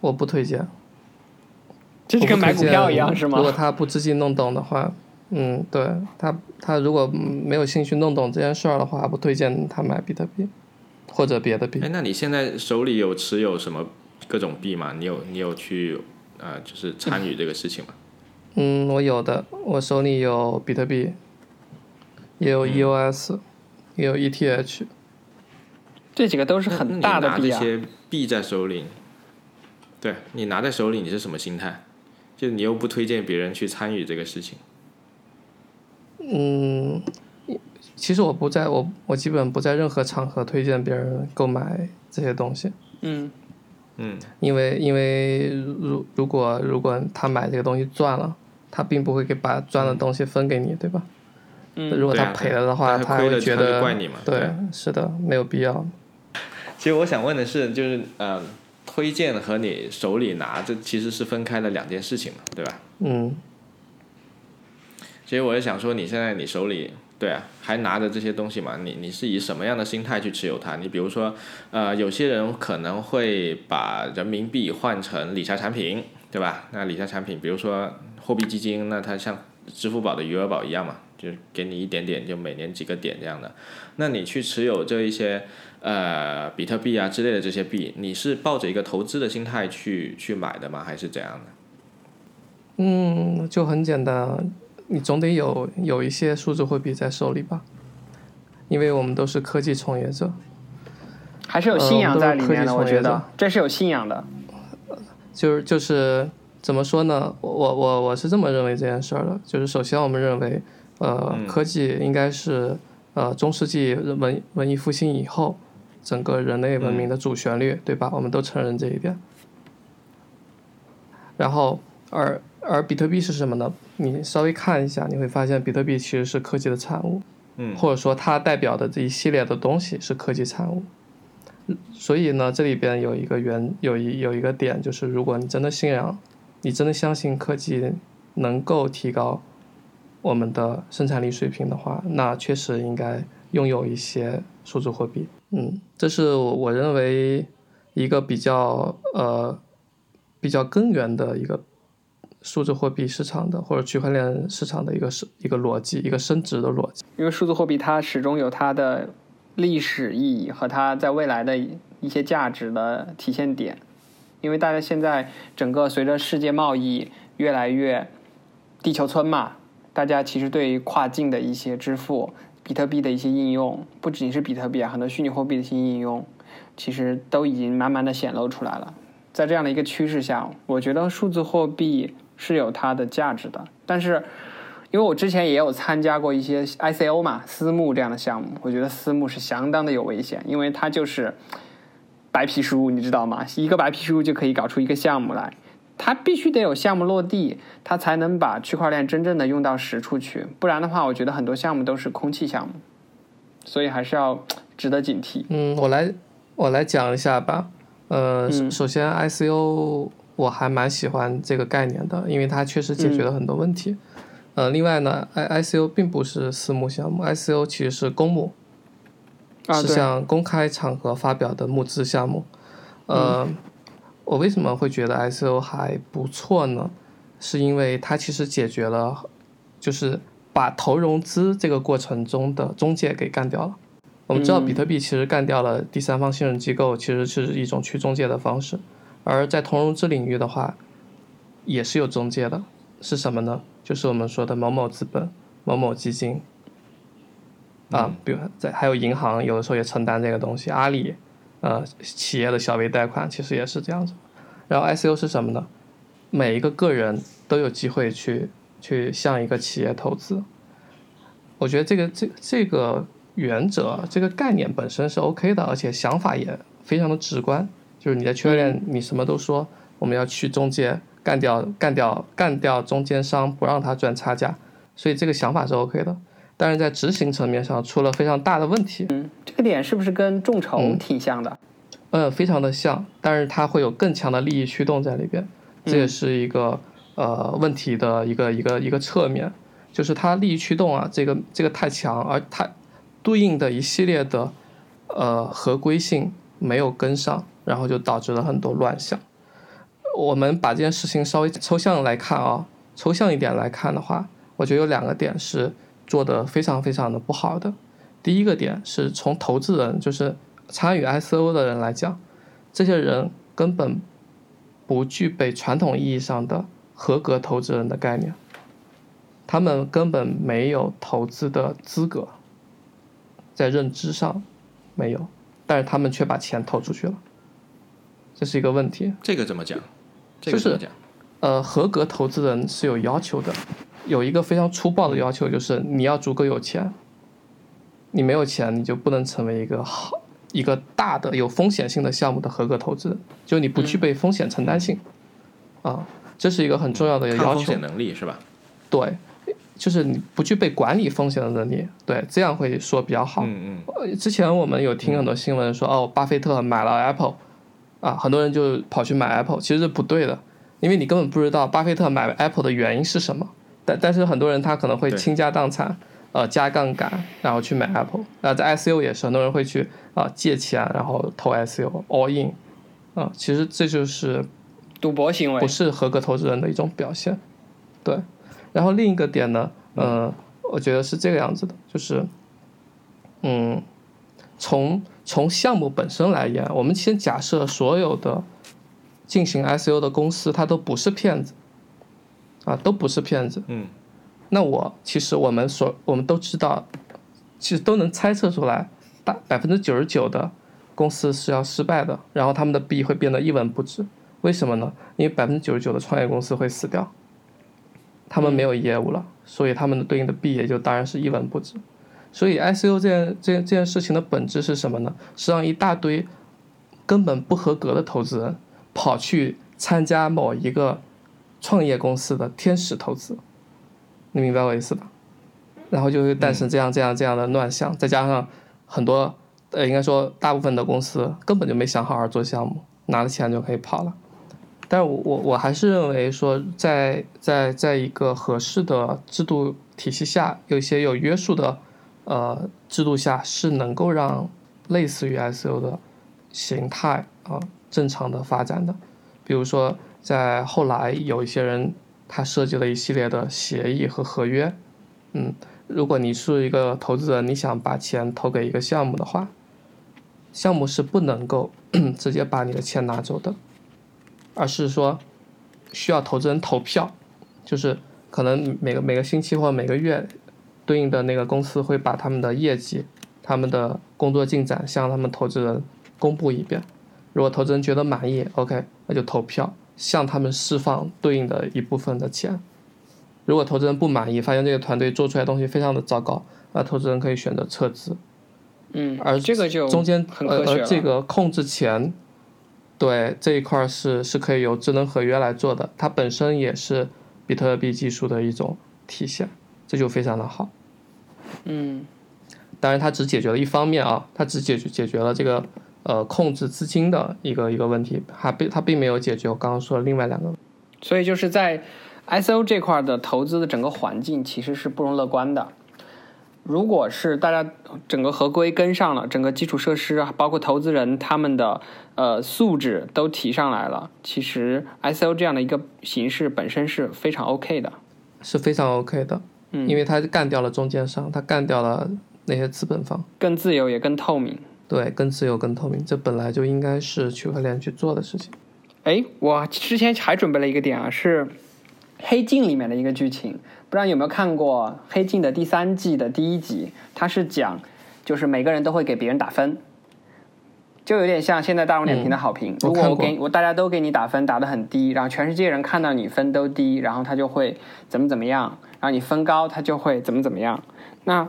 我不推荐。这就跟买股票一样是吗？如果他不自己弄懂的话，嗯，对他他如果没有兴趣弄懂这件事儿的话，不推荐他买比特币或者别的币哎，。那你现在手里有持有什么各种币吗？你有你有去呃，就是参与这个事情吗？嗯，我有的，我手里有比特币，也有 EOS，、也有 E ETH。这几个都是很大的币啊。拿这些币在手里，对你拿在手里，你是什么心态？就你又不推荐别人去参与这个事情，嗯，其实我不在我我基本不在任何场合推荐别人购买这些东西，嗯，嗯，因为因为如如果如果他买这个东西赚了，他并不会给把赚的东西分给你，对吧？嗯如果他赔了的话，他会觉得怪你嘛对对，是的，没有必要。其实我想问的是，就是呃，推荐和你手里拿，这其实是分开的两件事情嘛，对吧？嗯其实我也想说，你现在你手里对啊，还拿着这些东西嘛？你你是以什么样的心态去持有它？你比如说，呃，有些人可能会把人民币换成理财产品，对吧？那理财产品，比如说货币基金，那它像支付宝的余额宝一样嘛，就给你一点点，就每年几个点这样的。那你去持有这一些呃比特币啊之类的这些币，你是抱着一个投资的心态去去买的吗？还是怎样的？嗯，就很简单，你总得有有一些数字货币在手里吧，因为我们都是科技从业者。还是有信仰在里面的，呃我觉得这是有信仰的。就是就是怎么说呢？我我我是这么认为这件事儿的，就是首先我们认为，呃，嗯科技应该是呃中世纪文文艺复兴以后整个人类文明的主旋律，对吧？我们都承认这一点。然后，而而比特币是什么呢？你稍微看一下，你会发现比特币其实是科技的产物，嗯或者说它代表的这一系列的东西是科技产物。所以呢，这里边有一个原有一有一个点，就是如果你真的信仰，你真的相信科技能够提高我们的生产力水平的话，那确实应该拥有一些数字货币。嗯，这是我认为一个比较呃比较根源的一个数字货币市场的或者区块链市场的一个是一个逻辑，一个升值的逻辑。因为数字货币它始终有它的历史意义和它在未来的一些价值的体现点。因为大家现在整个随着世界贸易越来越地球村嘛，大家其实对于跨境的一些支付、比特币的一些应用，不仅是比特币啊，很多虚拟货币的一些应用，其实都已经慢慢的显露出来了。在这样的一个趋势下，我觉得数字货币是有它的价值的。但是，因为我之前也有参加过一些 ICO 嘛、私募这样的项目，我觉得私募是相当的有危险，因为它就是白皮书，你知道吗？一个白皮书就可以搞出一个项目来。它必须得有项目落地，它才能把区块链真正的用到实处去。不然的话，我觉得很多项目都是空气项目，所以还是要值得警惕。嗯，我来我来讲一下吧。呃，首先 ICO 我还蛮喜欢这个概念的，因为它确实解决了很多问题。呃，另外呢，I ICO 并不是私募项目，ICO 其实是公募，是向公开场合发表的募资项目。呃。我为什么会觉得 ICO 还不错呢？是因为它其实解决了，就是把投融资这个过程中的中介给干掉了。我们知道比特币其实干掉了第三方信任机构，其实是一种去中介的方式。而在投融资领域的话，也是有中介的，是什么呢？就是我们说的某某资本、某某基金，啊，比如在还有银行，有的时候也承担这个东西，阿里。呃，企业的小微贷款其实也是这样子，然后 ICO 是什么呢？每一个个人都有机会去去向一个企业投资。我觉得这个这这个原则，这个概念本身是 OK 的，而且想法也非常的直观。就是你在区块链，你什么都说我们要去中介，干掉干掉干掉中间商，不让他赚差价，所以这个想法是 OK 的。但是在执行层面上出了非常大的问题。嗯，这个点是不是跟众筹挺像的？呃，非常的像，但是它会有更强的利益驱动在里边，这也是一个呃问题的一个一个一个侧面，就是它利益驱动啊，这个这个太强，而它对应的一系列的呃合规性没有跟上，然后就导致了很多乱象。我们把这件事情稍微抽象来看啊，抽象一点来看的话，我觉得有两个点是。做的非常非常的不好的，第一个点是从投资人，就是参与 ICO 的人来讲，这些人根本不具备传统意义上的合格投资人的概念，他们根本没有投资的资格，在认知上没有，但是他们却把钱投出去了，这是一个问题。这个怎么讲？就是呃，合格投资人是有要求的。有一个非常粗暴的要求，就是你要足够有钱。你没有钱，你就不能成为一个好、一个大的有风险性的项目的合格投资人，就你不具备风险承担性。啊，这是一个很重要的要求。风险能力是吧？对，就是你不具备管理风险的能力。对，这样会说比较好。嗯嗯。之前我们有听很多新闻说，哦，巴菲特买了 Apple，啊，很多人就跑去买 Apple，其实是不对的，因为你根本不知道巴菲特买 Apple 的原因是什么。但但是很多人他可能会倾家荡产，呃加杠杆，然后去买 Apple。那在 ICO 也是，很多人会去啊借钱，然后投 ICO all in，啊其实这就是赌博行为，不是合格投资人的一种表现。对，然后另一个点呢，嗯，我觉得是这个样子的，就是，嗯，从从项目本身来言，我们先假设所有的进行 ICO 的公司，它都不是骗子。啊，都不是骗子。嗯，那我其实我们所我们都知道，其实都能猜测出来，大百分之九十九的公司是要失败的，然后他们的币会变得一文不值。为什么呢？因为百分之九十九的创业公司会死掉，他们没有业务了，所以他们的对应的币也就当然是一文不值。所以 ICO 这件这件这件事情的本质是什么呢？是让一大堆根本不合格的投资人跑去参加某一个。创业公司的天使投资，你明白我意思吧？然后就会诞生这样这样这样的乱象，再加上很多呃，应该说大部分的公司根本就没想好好做项目，拿了钱就可以跑了。但我我我还是认为说，在在在一个合适的制度体系下，有一些有约束的呃制度下，是能够让类似于 ICO 的形态啊正常的发展的，比如说。在后来有一些人他设计了一系列的协议和合约。嗯，如果你是一个投资人，你想把钱投给一个项目的话，项目是不能够 直接把你的钱拿走的，而是说需要投资人投票，就是可能每个每个星期或每个月，对应的那个公司会把他们的业绩、他们的工作进展向他们投资人公布一遍。如果投资人觉得满意，OK，那就投票向他们释放对应的一部分的钱。如果投资人不满意，发现这个团队做出来的东西非常的糟糕，那投资人可以选择撤资。嗯，而这个就中间呃这个控制钱，对这一块儿是是可以由智能合约来做的，它本身也是比特币技术的一种体现，这就非常的好。嗯当然，它只解决了一方面啊，它只解决解决了这个呃控制资金的一个一个问题，还并它并没有解决我刚刚说的另外两个。所以就是在 ICO 这块的投资的整个环境其实是不容乐观的。如果是大家整个合规跟上了，整个基础设施啊，包括投资人他们的呃素质都提上来了，其实 ICO 这样的一个形式本身是非常 OK 的。是非常 OK 的，嗯因为它干掉了中间商，它干掉了那些资本方，更自由也更透明。对，更自由、更透明，这本来就应该是区块链去做的事情。哎，我之前还准备了一个点啊，是《黑镜》里面的一个剧情，不知道你有没有看过《黑镜》的第三季的第一集？它是讲，就是每个人都会给别人打分，就有点像现在大众点评的好评。如果我给我大家都给你打分，打得很低，然后全世界人看到你分都低，然后他就会怎么怎么样，然后你分高，他就会怎么怎么样。那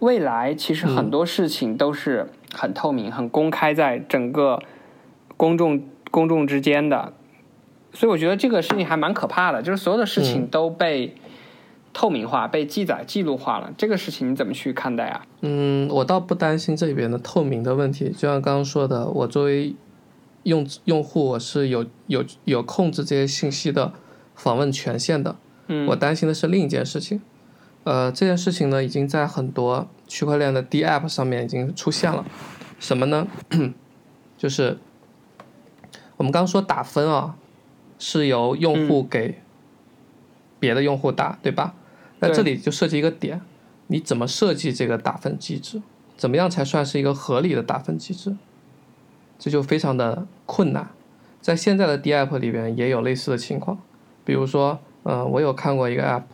未来其实很多事情都是很透明、很公开在整个公众公众之间的，所以我觉得这个事情还蛮可怕的，就是所有的事情嗯都被透明化、被记载、记录化了。这个事情你怎么去看待啊？嗯，我倒不担心这边的透明的问题，就像刚刚说的，我作为用用户，我是有有有控制这些信息的访问权限的。嗯我担心的是另一件事情，呃，这件事情呢，已经在很多区块链的 D App 上面已经出现了。什么呢？就是我们刚刚说打分啊，是由用户给别的用户打，对吧？那这里就涉及一个点，你怎么设计这个打分机制？怎么样才算是一个合理的打分机制？这就非常的困难。在现在的 D App 里边也有类似的情况，比如说，嗯、我有看过一个 App，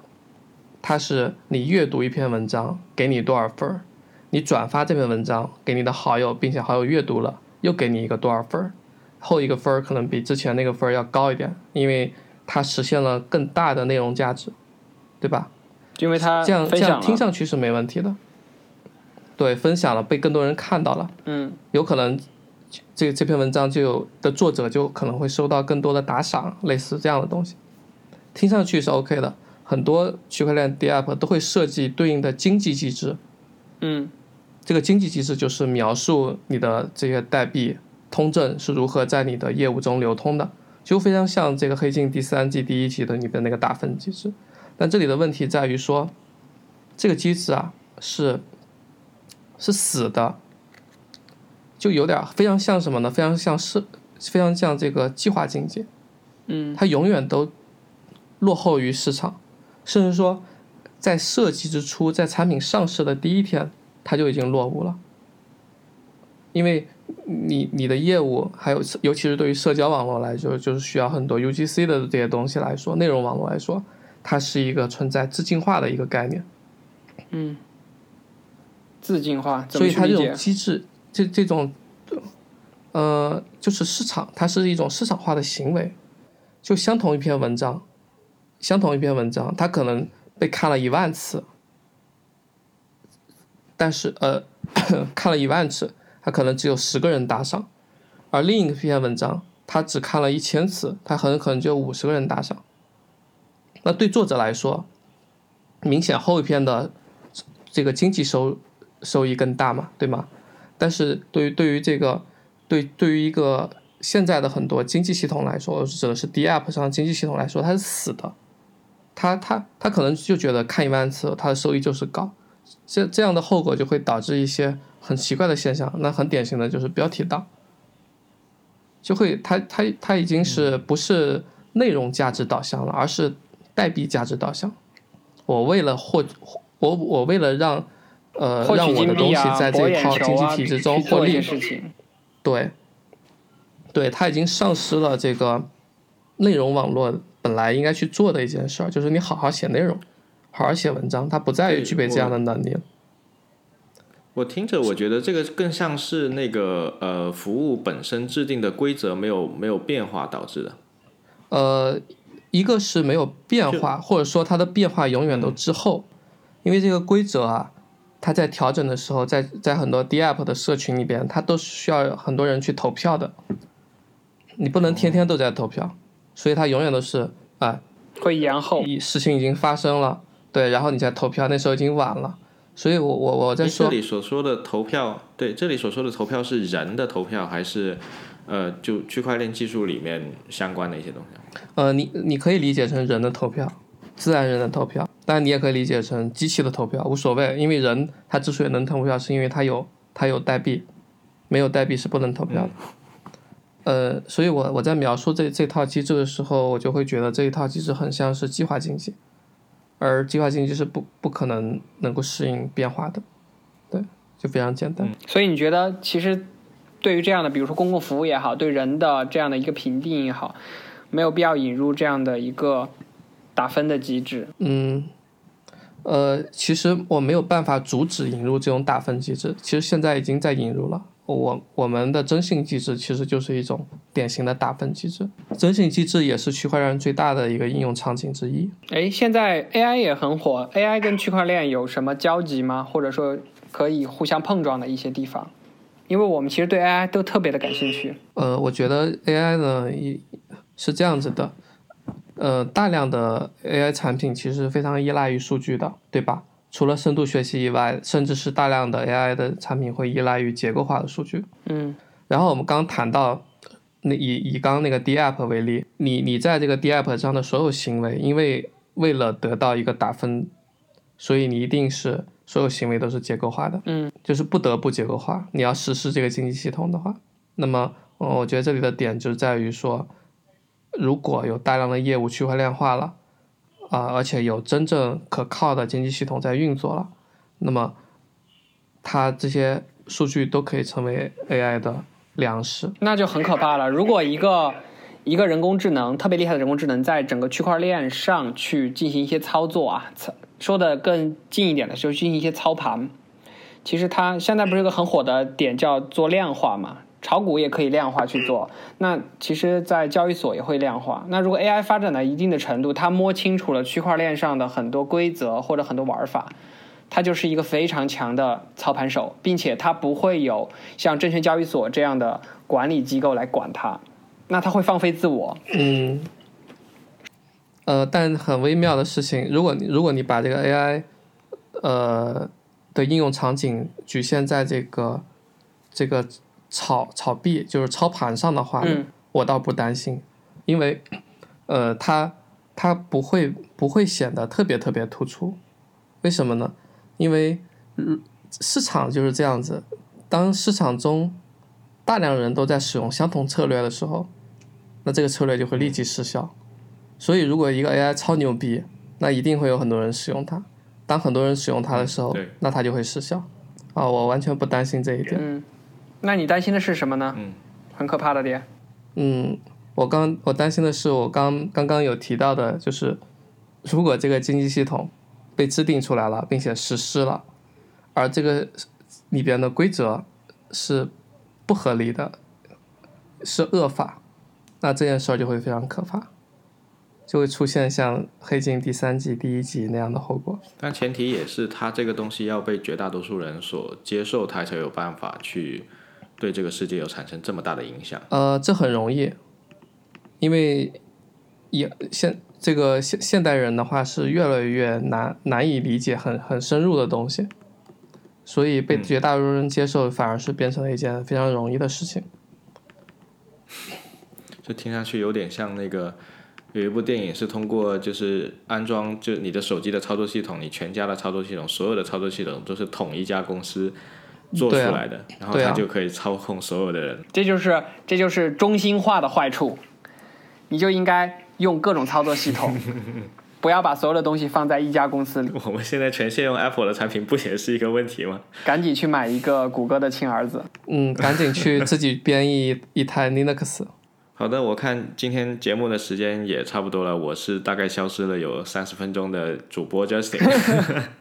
它是你阅读一篇文章给你多少分儿，你转发这篇文章给你的好友，并且好友阅读了，又给你一个多少分儿，后一个分儿可能比之前那个分儿要高一点，因为它实现了更大的内容价值，对吧？因为它这样这样听上去是没问题的。对，分享了，被更多人看到了，嗯有可能这这篇文章就有的作者就可能会收到更多的打赏，类似这样的东西，听上去是 OK 的。很多区块链 D App 都会设计对应的经济机制，嗯这个经济机制就是描述你的这些代币通证是如何在你的业务中流通的，就非常像这个黑镜第三季第一集的你的那个打分机制。但这里的问题在于说，这个机制啊是是死的，就有点非常像什么呢？非常像是非常像这个计划经济，嗯它永远都落后于市场，甚至说在设计之初，在产品上市的第一天，它就已经落伍了。因为你你的业务还有尤其是对于社交网络来说，就是需要很多 UGC 的这些东西来说，内容网络来说，它是一个存在自进化的一个概念。嗯，自进化所以它这种？机制，这这种，呃，就是市场，它是一种市场化的行为。就相同一篇文章，相同一篇文章，它可能被看了一万次，但是呃，看了一万次，他可能只有十个人打赏，而另一篇文章，他只看了一千次，他很可能就五十个人打赏。那对作者来说，明显后一篇的这个经济收收益更大嘛，对吗？但是对于对于这个对对于一个现在的很多经济系统来说，我指的是 D App 上经济系统来说，它是死的。他他他可能就觉得看一万次，他的收益就是高，这这样的后果就会导致一些很奇怪的现象。那很典型的就是标题党，就会它它它已经是不是内容价值导向了，而是代币价值导向。我为了获我我为了让呃让我的东西在这博一套经济体制中获利。对，对，它已经丧失了这个内容网络本来应该去做的一件事儿，就是你好好写内容，好好写文章，它不再对具备这样的能力了。我听着，我觉得这个更像是那个呃服务本身制定的规则没有没有变化导致的。呃，一个是没有变化，或者说它的变化永远都滞后，因为这个规则啊，它在调整的时候，在在很多 DApp 的社群里边，它都是需要很多人去投票的，你不能天天都在投票，所以它永远都是啊，会延后。一事情已经发生了，对，然后你再投票，那时候已经晚了，所以我我我在诶说这，里所说的投票，对，这里所说的投票是人的投票，还是呃就区块链技术里面相关的一些东西？呃，你你可以理解成人的投票，自然人的投票，当然你也可以理解成机器的投票，无所谓，因为人他之所以能投票，是因为他有他有代币，没有代币是不能投票的。呃，所以我我在描述这这套机制的时候，我就会觉得这一套机制很像是计划经济，而计划经济是不不可能能够适应变化的，对，就非常简单。所以你觉得，其实对于这样的，比如说公共服务也好，对人的这样的一个评定也好，没有必要引入这样的一个打分的机制。嗯，呃，其实我没有办法阻止引入这种打分机制，其实现在已经在引入了。我我们的征信机制其实就是一种典型的打分机制，征信机制也是区块链最大的一个应用场景之一。哎，现在 AI 也很火，AI 跟区块链有什么交集吗？或者说可以互相碰撞的一些地方？因为我们其实对 AI 都特别的感兴趣。呃，我觉得 AI 呢一是这样子的，呃，大量的 AI 产品其实非常依赖于数据的，对吧？除了深度学习以外，甚至是大量的 AI 的产品会依赖于结构化的数据。嗯然后我们刚谈到，那以以刚刚那个 DApp 为例，你你在这个 DApp 上的所有行为，因为为了得到一个打分，所以你一定是所有行为都是结构化的，嗯就是不得不结构化。你要实施这个经济系统的话，那么，呃，我觉得这里的点就在于说，如果有大量的业务区块链化了，啊、而且有真正可靠的经济系统在运作了，那么它这些数据都可以成为 AI 的粮食。那就很可怕了。如果一个一个人工智能特别厉害的人工智能在整个区块链上去进行一些操作啊，操说的更近一点的，就是进行一些操盘。其实它现在不是有个很火的点叫做量化嘛？炒股也可以量化去做。那其实，在交易所也会量化。那如果 AI 发展到一定的程度，它摸清楚了区块链上的很多规则或者很多玩法，它就是一个非常强的操盘手，并且它不会有像证券交易所这样的管理机构来管它，那它会放飞自我。嗯，呃，但很微妙的事情，如果你如果你把这个 AI，呃的应用场景局限在这个这个炒炒币，就是操盘上的话，嗯我倒不担心，因为呃，它它不会不会显得特别特别突出，为什么呢？因为嗯市场就是这样子，当市场中大量人都在使用相同策略的时候，那这个策略就会立即失效。所以，如果一个 AI 超牛逼，那一定会有很多人使用它。当很多人使用它的时候，对那它就会失效。啊，我完全不担心这一点。嗯，那你担心的是什么呢？嗯，很可怕的点。嗯，我刚我担心的是，我刚刚刚有提到的，就是如果这个经济系统被制定出来了，并且实施了，而这个里边的规则是不合理的，是恶法，那这件事儿就会非常可怕，就会出现像《黑镜》第三季第一集那样的后果。但前提也是它这个东西要被绝大多数人所接受，它才有办法去对这个世界有产生这么大的影响。呃，这很容易，因为也现这个现现代人的话是越来越难难以理解很很深入的东西，所以被嗯绝大多数人接受反而是变成了一件非常容易的事情。这听上去有点像那个有一部电影是通过就是安装就你的手机的操作系统，你全家的操作系统，所有的操作系统都是同一家公司做出来的，然后对啊它就可以操控所有的人。这就是这就是中心化的坏处，你就应该用各种操作系统，不要把所有的东西放在一家公司里，我们现在全线用 Apple 的产品，不也是一个问题吗？赶紧去买一个谷歌的亲儿子。嗯，赶紧去自己编译一台 Linux。好的，我看今天节目的时间也差不多了，我是大概消失了有三十分钟的主播 Justin。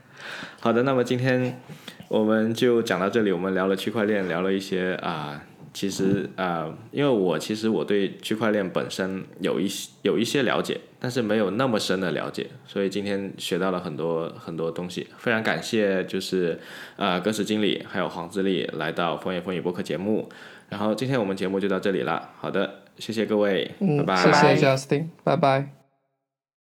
好的，那么今天我们就讲到这里，我们聊了区块链，聊了一些啊。其实啊，因为我其实我对区块链本身有一些有一些了解，但是没有那么深的了解，所以今天学到了很多很多东西。非常感谢就是呃，歌词经理还有黄自立来到风言风语播客节目。然后今天我们节目就到这里了。好的，谢谢各位，拜拜。谢谢 Justin，拜拜。